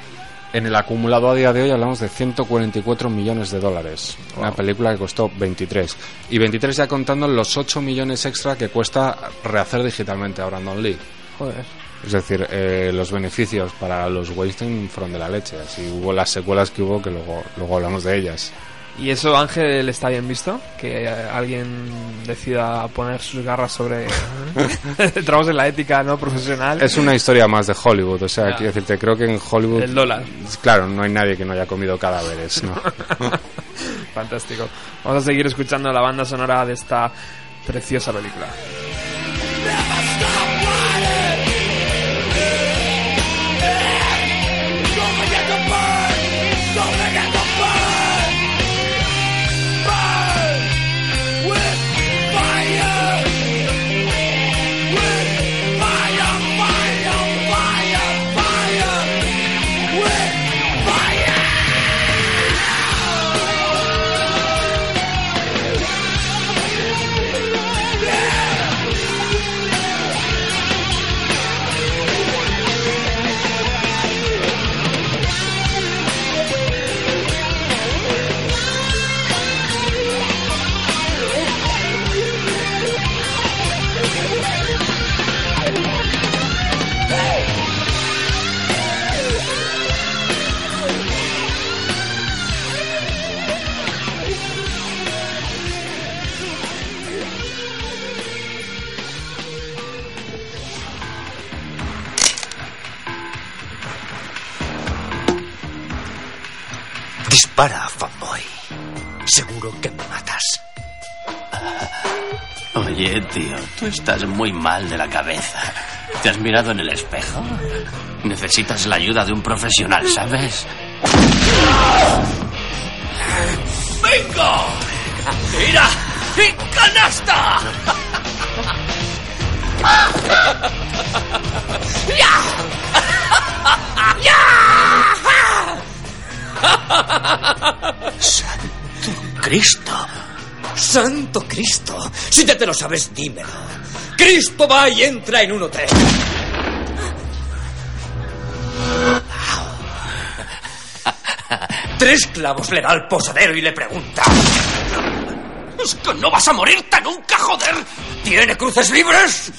en el acumulado a día de hoy hablamos de 144 millones de dólares. Una película que costó 23. Y 23 ya contando los 8 millones extra que cuesta rehacer digitalmente a Brandon Lee. Joder. Es decir, eh, los beneficios para los Weinstein fueron de la leche. Así hubo las secuelas que hubo, que luego, luego hablamos de ellas. ¿Y eso, Ángel, está bien visto? Que alguien decida poner sus garras sobre. (laughs) Entramos en la ética no profesional. Es una historia más de Hollywood, o sea, quiero decirte, creo que en Hollywood. El dólar. Claro, no hay nadie que no haya comido cadáveres, ¿no? (laughs) Fantástico. Vamos a seguir escuchando la banda sonora de esta preciosa película. Tío, tú estás muy mal de la cabeza. ¿Te has mirado en el espejo? Necesitas la ayuda de un profesional, ¿sabes? ¡Venga! ¡Mira! ¡Y canasta! ¡Santo Cristo! ¡Santo Cristo! Si ya te lo sabes, dímelo. Cristo va y entra en un hotel. Tres clavos le da al posadero y le pregunta. ¡Es que no vas a morirte nunca, joder! ¿Tiene cruces libres?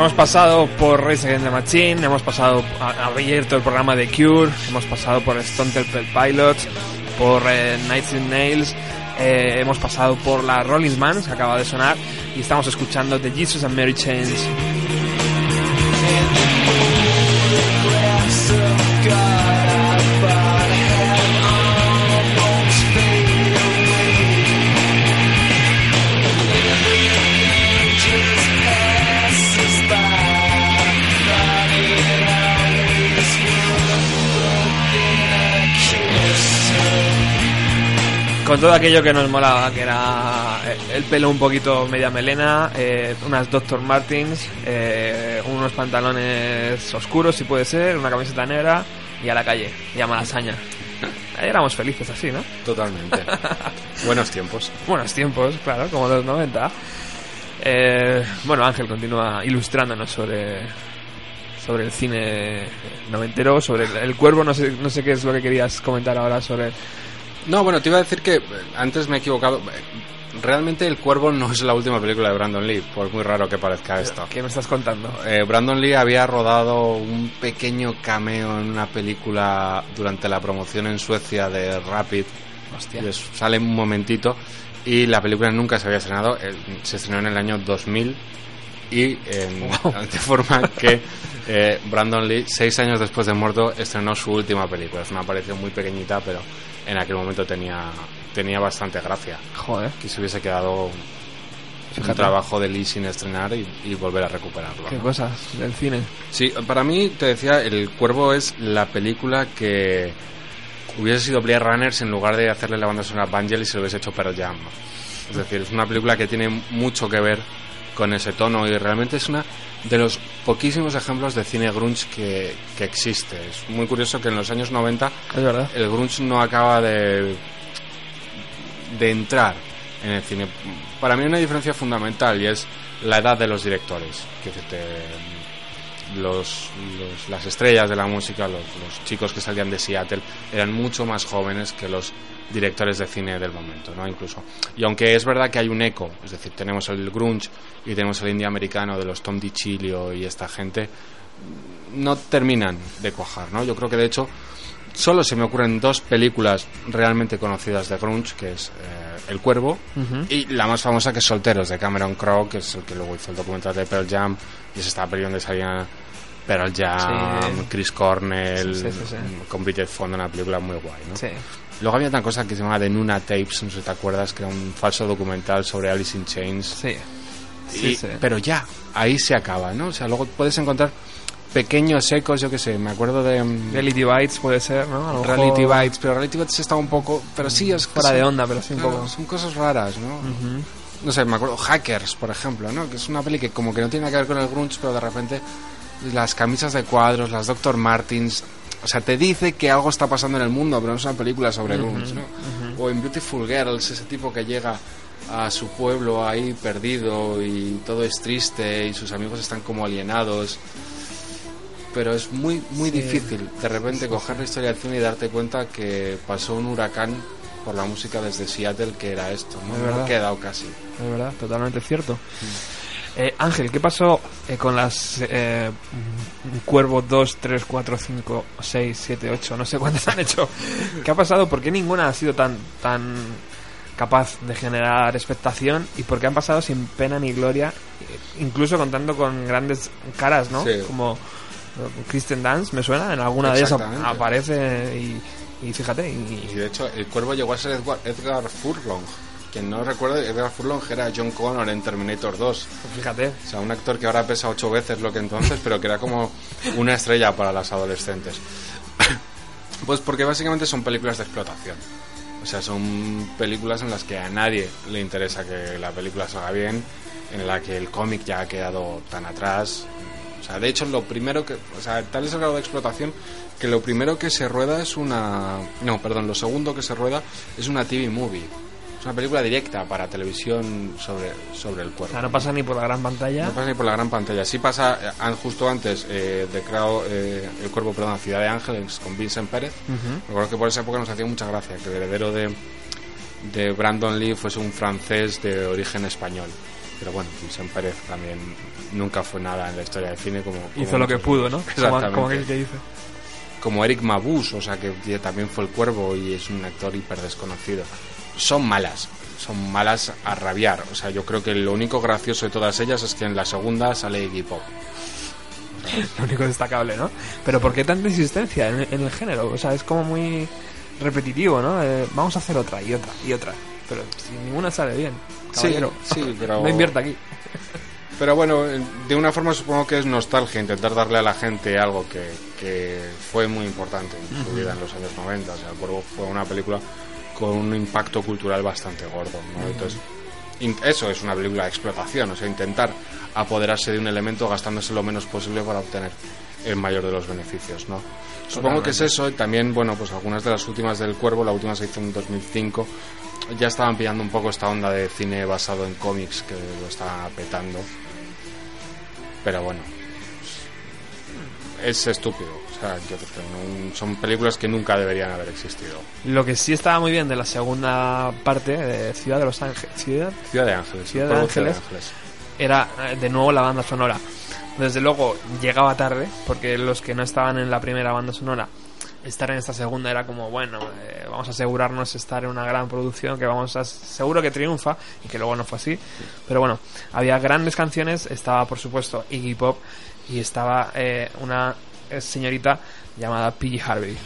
Hemos pasado por Race Against the Machine, hemos pasado, ha abierto el programa de Cure, hemos pasado por Stone Temple Pilots, por eh, Nights in Nails, eh, hemos pasado por la Rolling Man, que acaba de sonar, y estamos escuchando The Jesus and Mary Chains. Con todo aquello que nos molaba, que era el pelo un poquito media melena, eh, unas Dr. Martins, eh, unos pantalones oscuros si puede ser, una camiseta negra y a la calle, y a Malasaña. Ahí éramos felices así, ¿no? Totalmente. (laughs) Buenos tiempos. Buenos tiempos, claro, como los 90. Eh, bueno, Ángel continúa ilustrándonos sobre sobre el cine noventero, sobre el, el cuervo, no sé, no sé qué es lo que querías comentar ahora sobre no, bueno, te iba a decir que eh, antes me he equivocado. Realmente El Cuervo no es la última película de Brandon Lee, por muy raro que parezca esto. ¿Qué me estás contando? Eh, Brandon Lee había rodado un pequeño cameo en una película durante la promoción en Suecia de Rapid. Hostia. sale un momentito y la película nunca se había estrenado. Eh, se estrenó en el año 2000 y (laughs) de forma que Brandon Lee, seis años después de muerto, estrenó su última película. Es una aparición muy pequeñita, pero en aquel momento tenía, tenía bastante gracia. Joder. Que se hubiese quedado un trabajo de Lee sin estrenar y, volver a recuperarlo. Qué cosas del cine. Sí, para mí, te decía, El Cuervo es la película que hubiese sido Blade Runners en lugar de hacerle la banda sonora a Vangelis y se lo hubiese hecho Pearl Jam. Es decir, es una película que tiene mucho que ver con ese tono y realmente es una de los poquísimos ejemplos de cine grunge que, que existe. Es muy curioso que en los años 90 el grunge no acaba de, de entrar en el cine. Para mí hay una diferencia fundamental y es la edad de los directores. Que los, las estrellas de la música, los, los chicos que salían de Seattle, eran mucho más jóvenes que los directores de cine del momento, ¿no? Incluso. Y aunque es verdad que hay un eco, es decir, tenemos el grunge y tenemos el indie americano de los Tom DiCilio y esta gente, no terminan de cuajar, ¿no? Yo creo que de hecho solo se me ocurren dos películas realmente conocidas de grunge, que es eh, El Cuervo y la más famosa que es Solteros de Cameron Crowe, que es el que luego hizo el documental de Pearl Jam y es esta peli donde salían Pearl Jam, Chris Cornell, con Bridget Fonda, una película muy guay, ¿no? Luego había otra cosa que se llamaba The Nuna Tapes, no sé si te acuerdas, que era un falso documental sobre Alice in Chains. Sí. sí, Pero ya, ahí se acaba, ¿no? O sea, luego puedes encontrar pequeños ecos, yo qué sé, me acuerdo de... Mm, Reality Bites puede ser, ¿no? Reality Bites, pero Reality Bites está un poco... Pero sí, es... Fuera de onda, pero sí un poco... Son cosas raras, ¿no? No sé, me acuerdo Hackers, por ejemplo, ¿no? Que es una peli que como que no tiene nada que ver con el grunge, pero de repente las camisas de cuadros, las Dr. Martins, o sea, te dice que algo está pasando en el mundo, pero no es una película sobre uh ¿no? O en Beautiful Girls, ese tipo que llega a su pueblo ahí perdido y todo es triste y sus amigos están como alienados. Pero es muy, muy difícil de repente coger la historia del cine y darte cuenta que pasó un huracán por la música desde Seattle que era esto, ¿no? verdad. ha quedado casi. Es verdad, totalmente cierto. Mm. Eh, Ángel, ¿qué pasó eh, con las eh, Cuervo 2, 3, 4, 5, 6, 7, 8, no sé cuántas han hecho? (laughs) ¿Qué ha pasado? ¿Por qué ninguna ha sido tan, tan capaz de generar expectación y por qué han pasado sin pena ni gloria, eh, incluso contando con grandes caras, ¿no? Sí. Como Kristen Dance, me suena, en alguna de Exactamente. aparece y, y fíjate, y, Y de hecho, el cuervo llegó a ser Edward- Edgar Furlong. Quien no recuerde, Edgar Furlong era John Connor en Terminator 2. fíjate, O sea, un actor que ahora pesa ocho veces lo que entonces, pero que era como una estrella para las adolescentes. (coughs) Pues porque básicamente son películas de explotación. O sea, son películas en las que a nadie le interesa que la película salga bien, en la que el cómic ya ha quedado tan atrás. O sea, de hecho, lo primero que. O sea, tal es el grado de explotación que lo primero que se rueda es una. No, perdón, lo segundo que se rueda es una TV movie. Es una película directa para televisión sobre, sobre el o cuerpo. sea, no pasa ni por la gran pantalla. No pasa ni por la gran pantalla. Sí pasa eh, justo antes eh, de Crowd, eh, El Cuerpo, perdón, Ciudad de Ángeles con Vincent Pérez. Recuerdo que por esa época nos hacía mucha gracia que el heredero de, de Brandon Lee fuese un francés de origen español. Pero bueno, Vincent Pérez también nunca fue nada en la historia del cine como... como Hizo lo que pudo. ¿no? Como, Exactamente. como aquel que dice. Como Eric Mabus, o sea, que también fue el cuervo y es un actor hiper desconocido. Son malas, son malas a rabiar. O sea, yo creo que lo único gracioso de todas ellas es que en la segunda sale Iggy Pop. (laughs) Lo único destacable, ¿no? Pero ¿por qué tanta insistencia en, en el género? O sea, es como muy repetitivo, ¿no? Eh, vamos a hacer otra y otra y otra. Pero si ninguna sale bien, caballero. sí, (laughs) pero- no invierta aquí. Pero bueno, de una forma supongo que es nostalgia intentar darle a la gente algo que, que fue muy importante en su vida en los años 90. O sea, El Cuervo fue una película con un impacto cultural bastante gordo, ¿no? Entonces, eso es una película de explotación, o sea, intentar apoderarse de un elemento gastándose lo menos posible para obtener el mayor de los beneficios, ¿no? Supongo que es eso, y también, bueno, pues algunas de las últimas del Cuervo, la última se hizo en 2005, ya estaban pillando un poco esta onda de cine basado en cómics que lo estaban petando. Pero bueno, es estúpido. O sea, yo no- son películas que nunca deberían haber existido. Lo que sí estaba muy bien de la segunda parte de Ciudad de los Ángeles, Ciudad, Ciudad de Ángeles. Ciudad de Ángeles. era eh, de nuevo la banda sonora. Desde luego llegaba tarde, porque los que no estaban en la primera banda sonora, estar en esta segunda era como, bueno, eh, vamos a asegurarnos estar en una gran producción, que vamos a, seguro que triunfa, y que luego no fue así. Pero bueno, había grandes canciones, estaba por supuesto Iggy Pop, y estaba eh, una señorita llamada P.G. Harvey.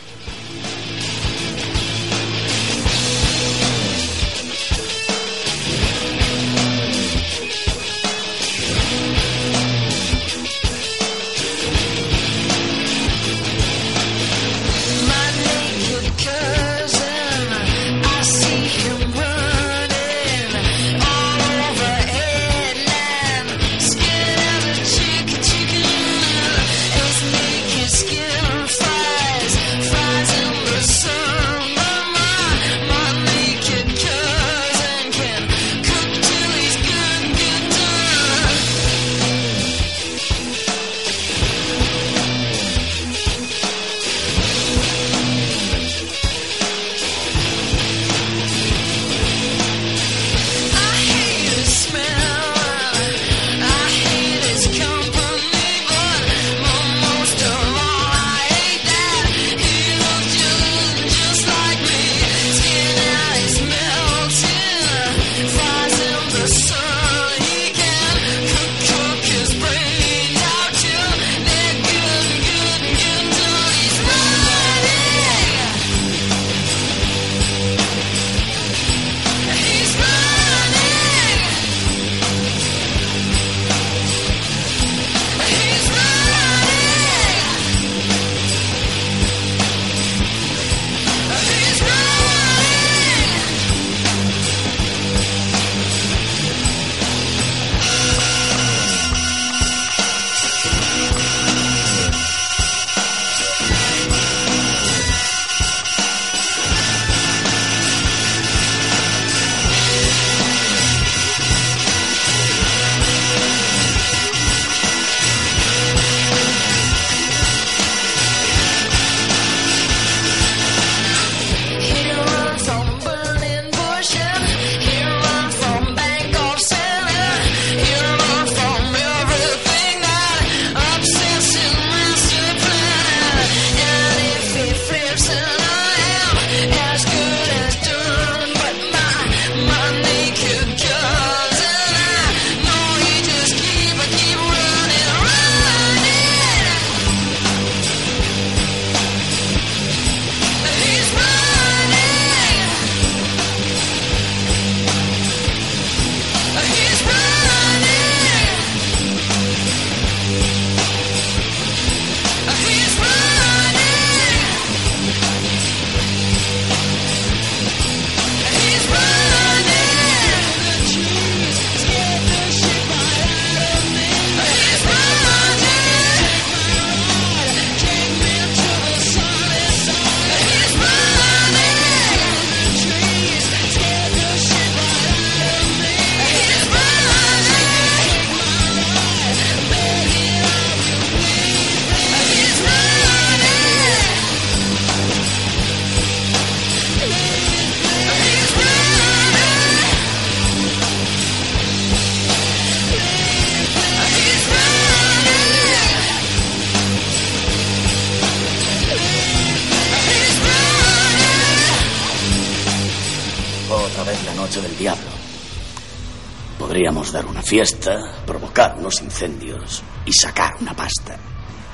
Fiesta, provocar unos incendios y sacar una pasta.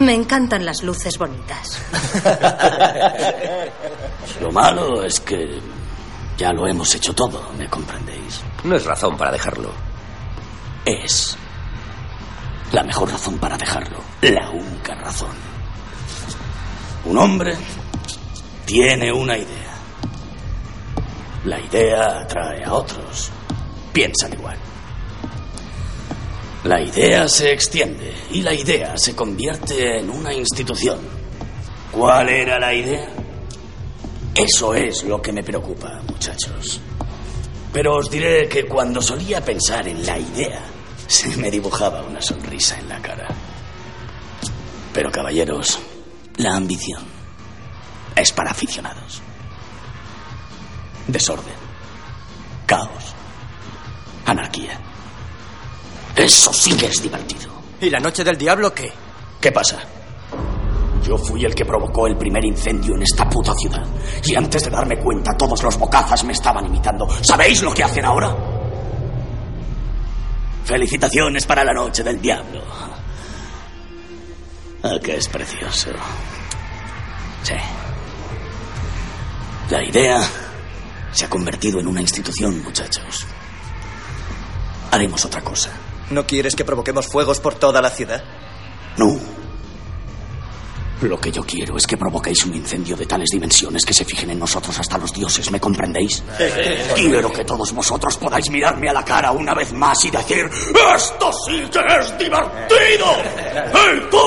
Me encantan las luces bonitas. (laughs) Lo malo es que ya lo hemos hecho todo, ¿me comprendéis? No es razón para dejarlo. Es la mejor razón para dejarlo. La única razón. Un hombre tiene una idea. La idea atrae a otros. Piensan igual. La idea se extiende y la idea se convierte en una institución. ¿Cuál era la idea? Eso es lo que me preocupa, muchachos. Pero os diré que cuando solía pensar en la idea, se me dibujaba una sonrisa en la cara. Pero caballeros, la ambición es para aficionados. Desorden, caos, anarquía. Eso sí que es divertido. ¿Y la noche del diablo qué? ¿Qué pasa? Yo fui el que provocó el primer incendio en esta puta ciudad. Y antes de darme cuenta, todos los bocazas me estaban imitando. ¿Sabéis lo que hacen ahora? Felicitaciones para la noche del diablo. Ah, que es precioso. Sí. La idea se ha convertido en una institución, muchachos. Haremos otra cosa. ¿No quieres que provoquemos fuegos por toda la ciudad? No. Lo que yo quiero es que provoquéis un incendio de tales dimensiones que se fijen en nosotros hasta los dioses, ¿me comprendéis? Quiero que todos vosotros podáis mirarme a la cara una vez más y decir, ¡Esto sí que es divertido! (laughs) ¡Hey, tú!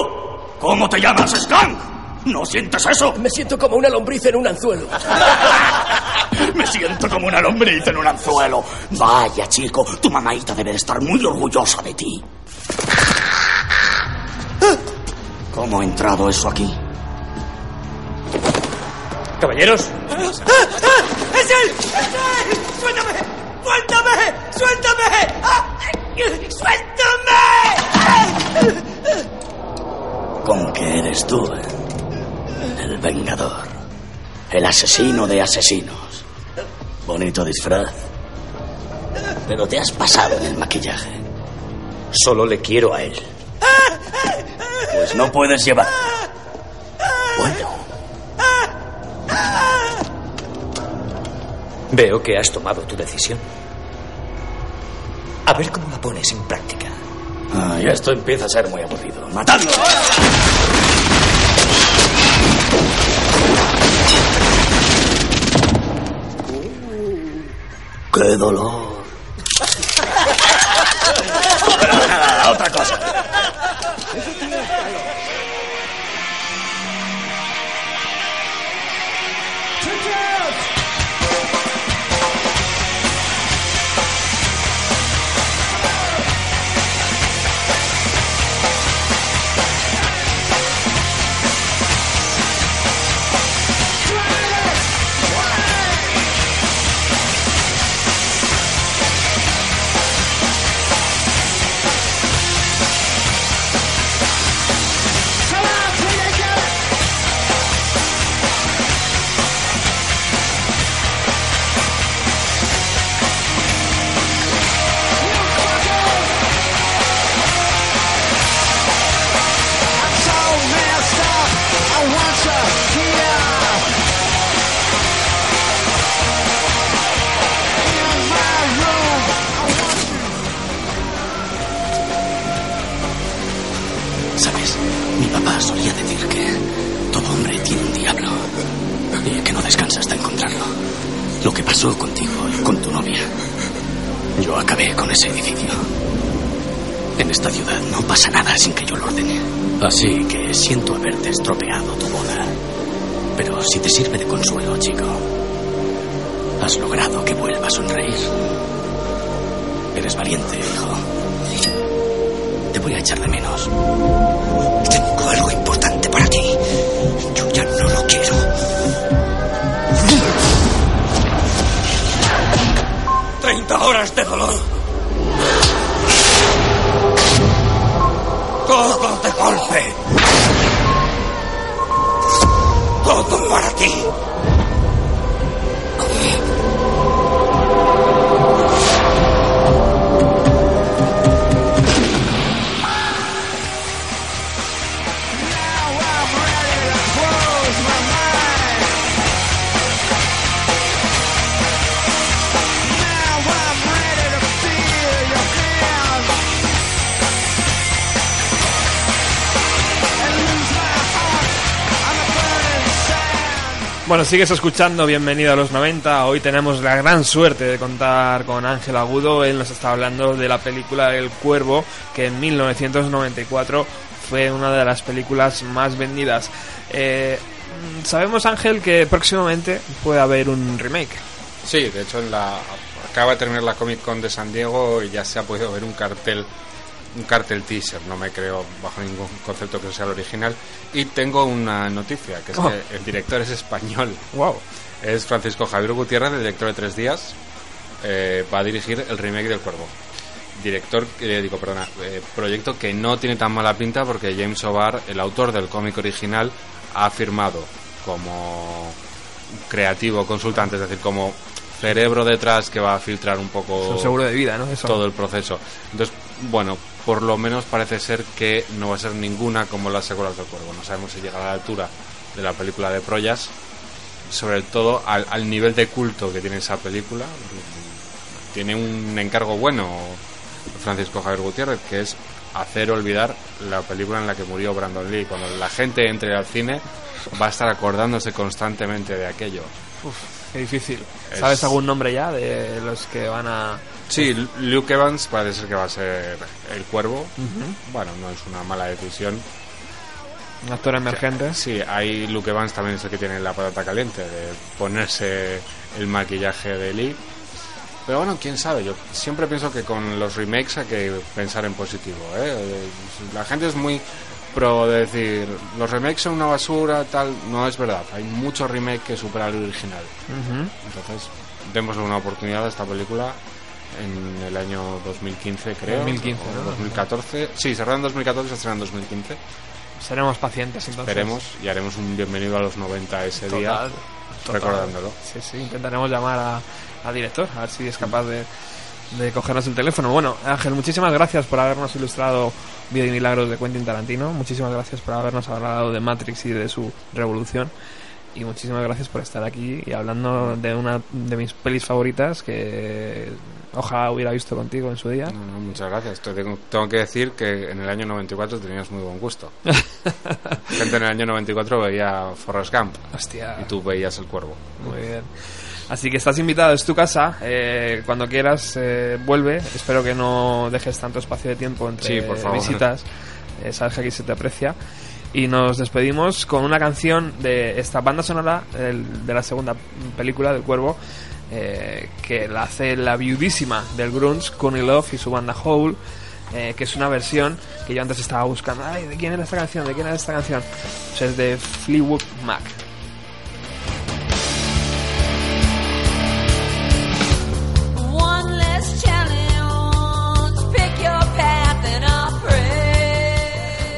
¿Cómo te llamas, Skank? ¿No sientes eso? Me siento como una lombriz en un anzuelo. (laughs) Me siento como una lombriz en un anzuelo. Vaya, chico, tu mamaita debe de estar muy orgullosa de ti. ¿Cómo ha entrado eso aquí? Caballeros, ¡Es él! ¡Es él! ¡Suéltame! ¡Suéltame! ¡Suéltame! ¡Ah! ¡Suéltame! ¿Cómo que eres tú? eh? El vengador. El asesino de asesinos. Bonito disfraz. Pero te has pasado en el maquillaje. Solo le quiero a él. Pues no puedes llevar. Bueno, Veo que has tomado tu decisión. A ver cómo la pones en práctica. ah, ya esto empieza a ser muy aburrido. ¡Matadlo! ¡Qué dolor! Nada, (laughs) otra cosa. Bueno, sigues escuchando Bienvenido a los 90. Hoy tenemos la gran suerte de contar con Ángel Agudo. Él nos está hablando de la película El Cuervo, que en 1994 fue una de las películas más vendidas. Eh, sabemos, Ángel, que próximamente puede haber un remake. Sí, de hecho, en la, acaba de terminar la Comic Con de San Diego y ya se ha podido ver un cartel un cartel teaser, no me creo bajo ningún concepto que sea el original. Y tengo una noticia, que es Oh. que el director es español. Wow. Es Francisco Javier Gutiérrez, el director de Tres Días. Eh, va a dirigir el remake del Cuervo. Director, eh, digo, perdona, eh, proyecto que no tiene tan mala pinta porque James O'Barr, el autor del cómic original, ha firmado como creativo, consultante, es decir, como cerebro detrás que va a filtrar un poco seguro de vida, ¿no? Eso. todo el proceso. Entonces, bueno, por lo menos parece ser que no va a ser ninguna como las secuelas del Cuervo. No sabemos si llega a la altura de la película de Proyas, sobre todo al, al nivel de culto que tiene esa película. Tiene un encargo bueno Francisco Javier Gutiérrez, que es hacer olvidar la película en la que murió Brandon Lee. Cuando la gente entre al cine va a estar acordándose constantemente de aquello. Uf, qué difícil. Es- ¿Sabes algún nombre ya de los que van a...? Sí, Luke Evans parece ser que va a ser el cuervo. Bueno, no es una mala decisión. Un actor emergente. Sí, hay Luke Evans también es el que tiene la patata caliente de ponerse el maquillaje de Lee. Pero bueno, quién sabe, yo siempre pienso que con los remakes hay que pensar en positivo. ¿eh? La gente es muy pro de decir, los remakes son una basura, tal. No es verdad, hay muchos remakes que superan el original. Entonces, demos una oportunidad a esta película en el año 2015, creo. 2015, o ¿no? 2014. Sí, se en 2014 se estrenó en 2015. Seremos pacientes entonces. Esperemos y haremos un bienvenido a los 90 ese día, total. recordándolo. Sí, sí, intentaremos llamar a, a director, a ver si es capaz de, de cogernos el teléfono. Bueno, Ángel, muchísimas gracias por habernos ilustrado Vida y Milagros de Quentin Tarantino. Muchísimas gracias por habernos hablado de Matrix y de su revolución. Y muchísimas gracias por estar aquí y hablando de una de mis pelis favoritas que ojalá hubiera visto contigo en su día. No, no, muchas gracias. Te tengo, tengo que decir que en el año 94 tenías muy buen gusto. (laughs) Gente en el año 94 veía Forrest Gump Hostia. y tú veías El Cuervo. Muy bien. Así que estás invitado, es tu casa. eh, cuando quieras, eh, vuelve. Espero que no dejes tanto espacio de tiempo entre Sí, por favor. visitas. Eh, sabes que aquí se te aprecia. Y nos despedimos con una canción de esta banda sonora de la segunda película del Cuervo, eh, que la hace la viudísima del grunge, Courtney Love y su banda Hole, eh, que es una versión que yo antes estaba buscando. Ay, ¿de quién era esta canción? ¿De quién era esta canción? Pues es de Fleetwood Mac.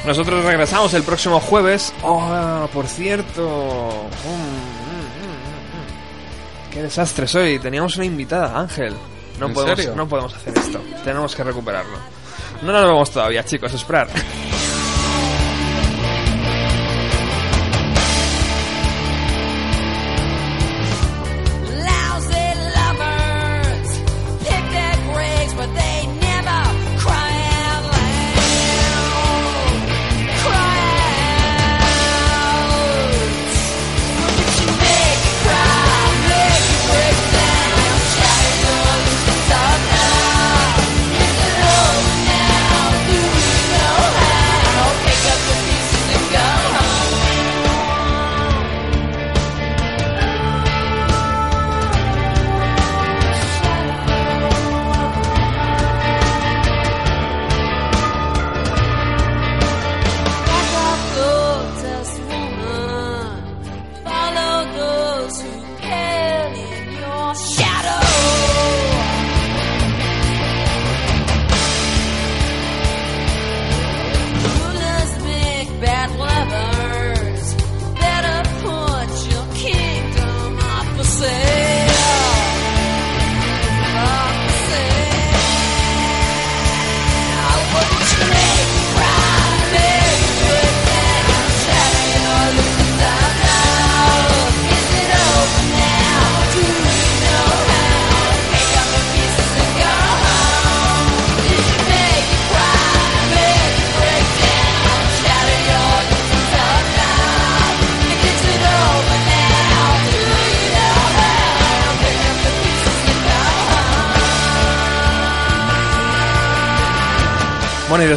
Nosotros regresamos el próximo jueves. Oh, por cierto. Mm, mm, mm. Qué desastre soy. Teníamos una invitada, Ángel. No ¿En podemos, serio? no podemos hacer esto. Tenemos que recuperarlo. No nos vemos todavía, chicos. Esperar.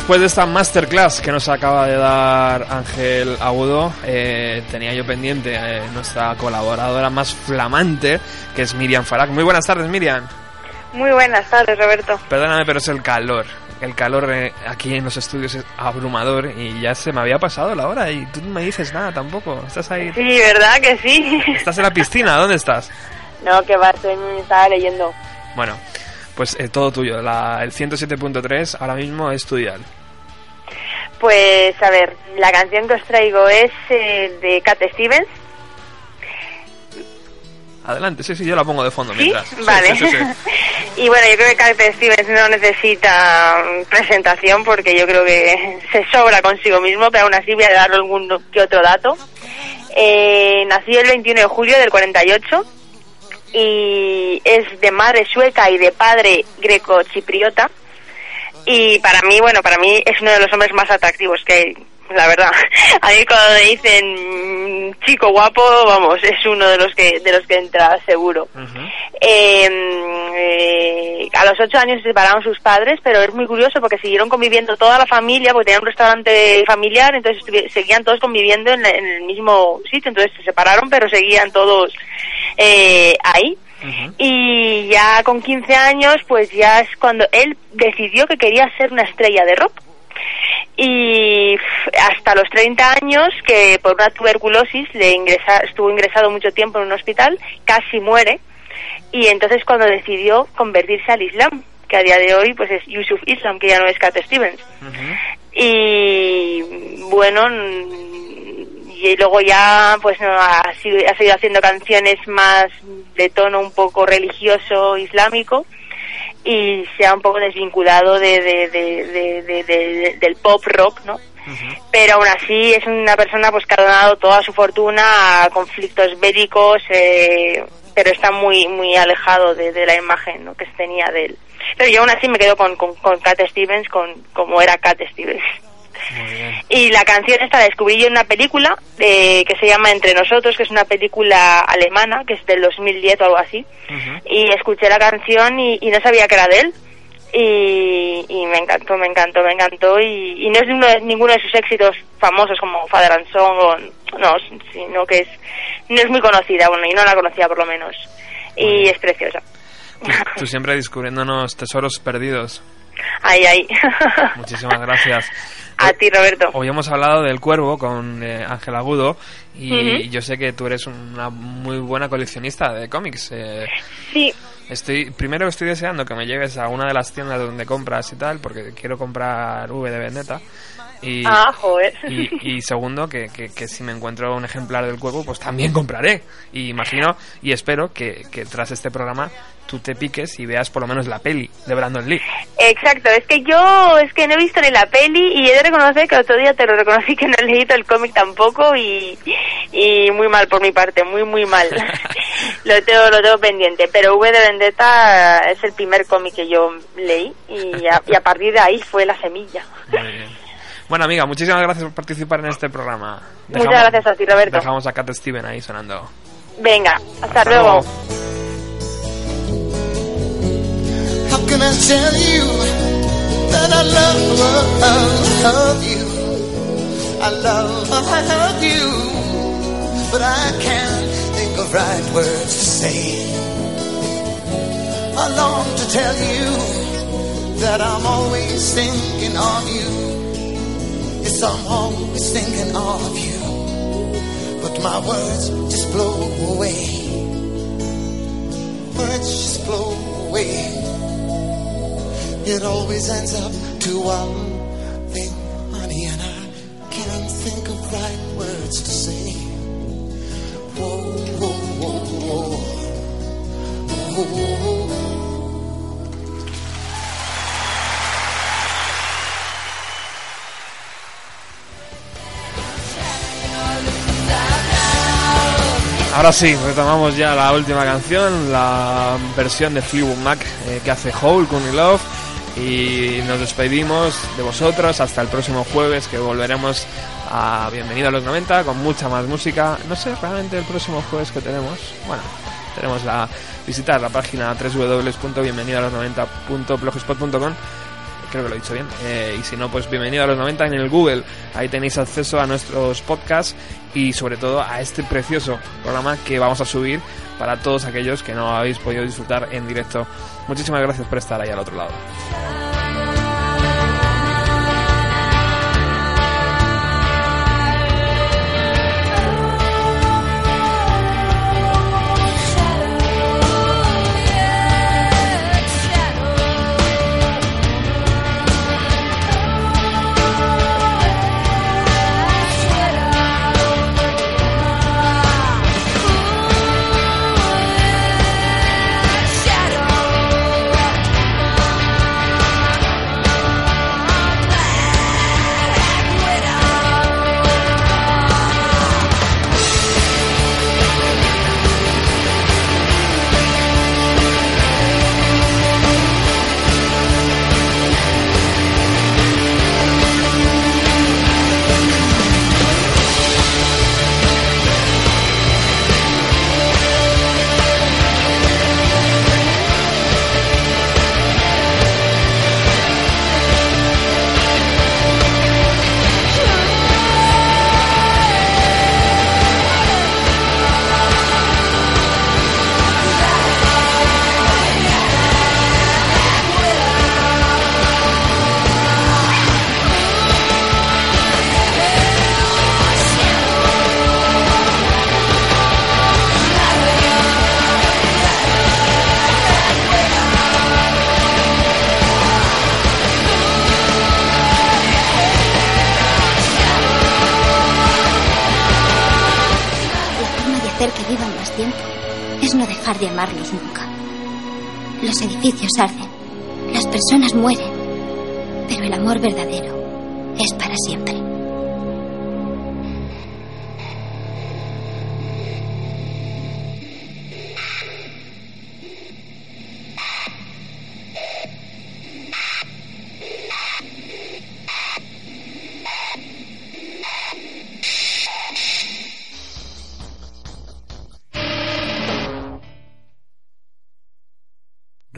Después de esta masterclass que nos acaba de dar Ángel Agudo, eh, tenía yo pendiente eh, nuestra colaboradora más flamante, que es Miriam Farag. Muy buenas tardes, Miriam. Muy buenas tardes, Roberto. Perdóname, pero es el calor. El calor eh, aquí en los estudios es abrumador y ya se me había pasado la hora y tú no me dices nada tampoco. Estás ahí. Sí, ¿verdad que sí? Estás en la piscina, ¿dónde estás? (laughs) No, que va, estoy, estaba leyendo. Bueno, pues eh, todo tuyo. La, el 107.3 ahora mismo es tu dial. Pues a ver, la canción que os traigo es eh, de Cat Stevens. Adelante, sí, sí, yo la pongo de fondo mientras. Sí, vale. sí, sí, (laughs) y bueno, yo creo que Cat Stevens no necesita mm, presentación porque yo creo que (laughs) se sobra consigo mismo, pero aún así voy a dar algún que otro dato. Eh, nació el 21 de julio del 48 y es de madre sueca y de padre greco-chipriota. Y para mí, bueno, para mí es uno de los hombres más atractivos que hay, la verdad. (laughs) A mí cuando me dicen mm, chico guapo, vamos, es uno de los que de los que entra seguro. Eh, eh, a los ocho años se separaron sus padres, pero es muy curioso porque siguieron conviviendo toda la familia, porque tenían un restaurante familiar, entonces seguían todos conviviendo en, la- en el mismo sitio, entonces se separaron, pero seguían todos eh, ahí. Y ya con 15 años, pues ya es cuando él decidió que quería ser una estrella de rock. Y hasta los 30 años, que por una tuberculosis le ingresa, estuvo ingresado mucho tiempo en un hospital, casi muere. Y entonces cuando decidió convertirse al Islam, que a día de hoy pues es Yusuf Islam, que ya no es Cat Stevens. Y bueno, y luego ya pues no, ha, sido- ha seguido haciendo canciones más de tono un poco religioso islámico y se ha un poco desvinculado de, de- de- de- de- de- del pop rock, ¿no? Pero aún así es una persona pues que ha donado toda su fortuna a conflictos bélicos, eh, pero está muy muy alejado de, de la imagen ¿no? que se tenía de él. Pero yo aún así me quedo con, con, con Cat Stevens, con como era Cat Stevens. Y la canción esta la descubrí yo en una película eh, que se llama Entre Nosotros, que es una película alemana, que es del 2010 o algo así. Y escuché la canción y, y no sabía que era de él. Y, y me encantó, me encantó, me encantó. Y, y no es ninguno de, ninguno de sus éxitos famosos como Father and Son, o, no, sino que es, no es muy conocida, bueno, y no la conocía por lo menos. Y es preciosa. Tú, tú siempre descubriéndonos tesoros perdidos. Ay, ay. Muchísimas gracias. (laughs) A ti, Roberto. Hoy hemos hablado del cuervo con eh, Ángel Agudo y yo sé que tú eres una muy buena coleccionista de cómics. eh, Sí. Estoy, primero estoy deseando que me lleves a una de las tiendas donde compras y tal, porque quiero comprar V de Vendetta. Y, Ah, joder. y, y segundo, que, que, que si me encuentro un ejemplar del cuervo, pues también compraré. Y imagino y espero que, que tras este programa tú te piques y veas por lo menos la peli de Brandon Lee. Exacto, es que yo es que no he visto ni la peli y he de reconocer que otro día te lo reconocí que no he leído el cómic tampoco y, y muy mal por mi parte, muy muy mal. (laughs) lo tengo lo tengo pendiente, pero V de Vendetta es el primer cómic que yo leí y a, y a partir de ahí fue la semilla. Muy bien. Bueno, amiga, muchísimas gracias por participar en este programa. Muchas gracias a ti, Roberto. Dejamos a Cat Steven ahí sonando. Venga, hasta luego. How can I tell you that I love, love you? I love, love you, but I can't think of right words to say. I long to tell you that I'm always thinking of you. Yes, I'm always thinking of you, but my words just blow away. Words just blow away it always ends up to one thing, honey, and I can't think of right words to say. Whoa, whoa, whoa, whoa. whoa. Ahora sí, retomamos ya la última canción, la versión de Fleetwood Mac eh, que hace Hole con Love y nos despedimos de vosotros hasta el próximo jueves que volveremos a Bienvenido a los 90 con mucha más música. No sé realmente el próximo jueves que tenemos. Bueno, tenemos la visitar la página www.bienvenidoalos90.blogspot.com creo que lo he dicho bien. Eh, y si no, pues bienvenido a los 90 en el Google. Ahí tenéis acceso a nuestros podcasts y sobre todo a este precioso programa que vamos a subir para todos aquellos que no habéis podido disfrutar en directo. Muchísimas gracias por estar ahí al otro lado.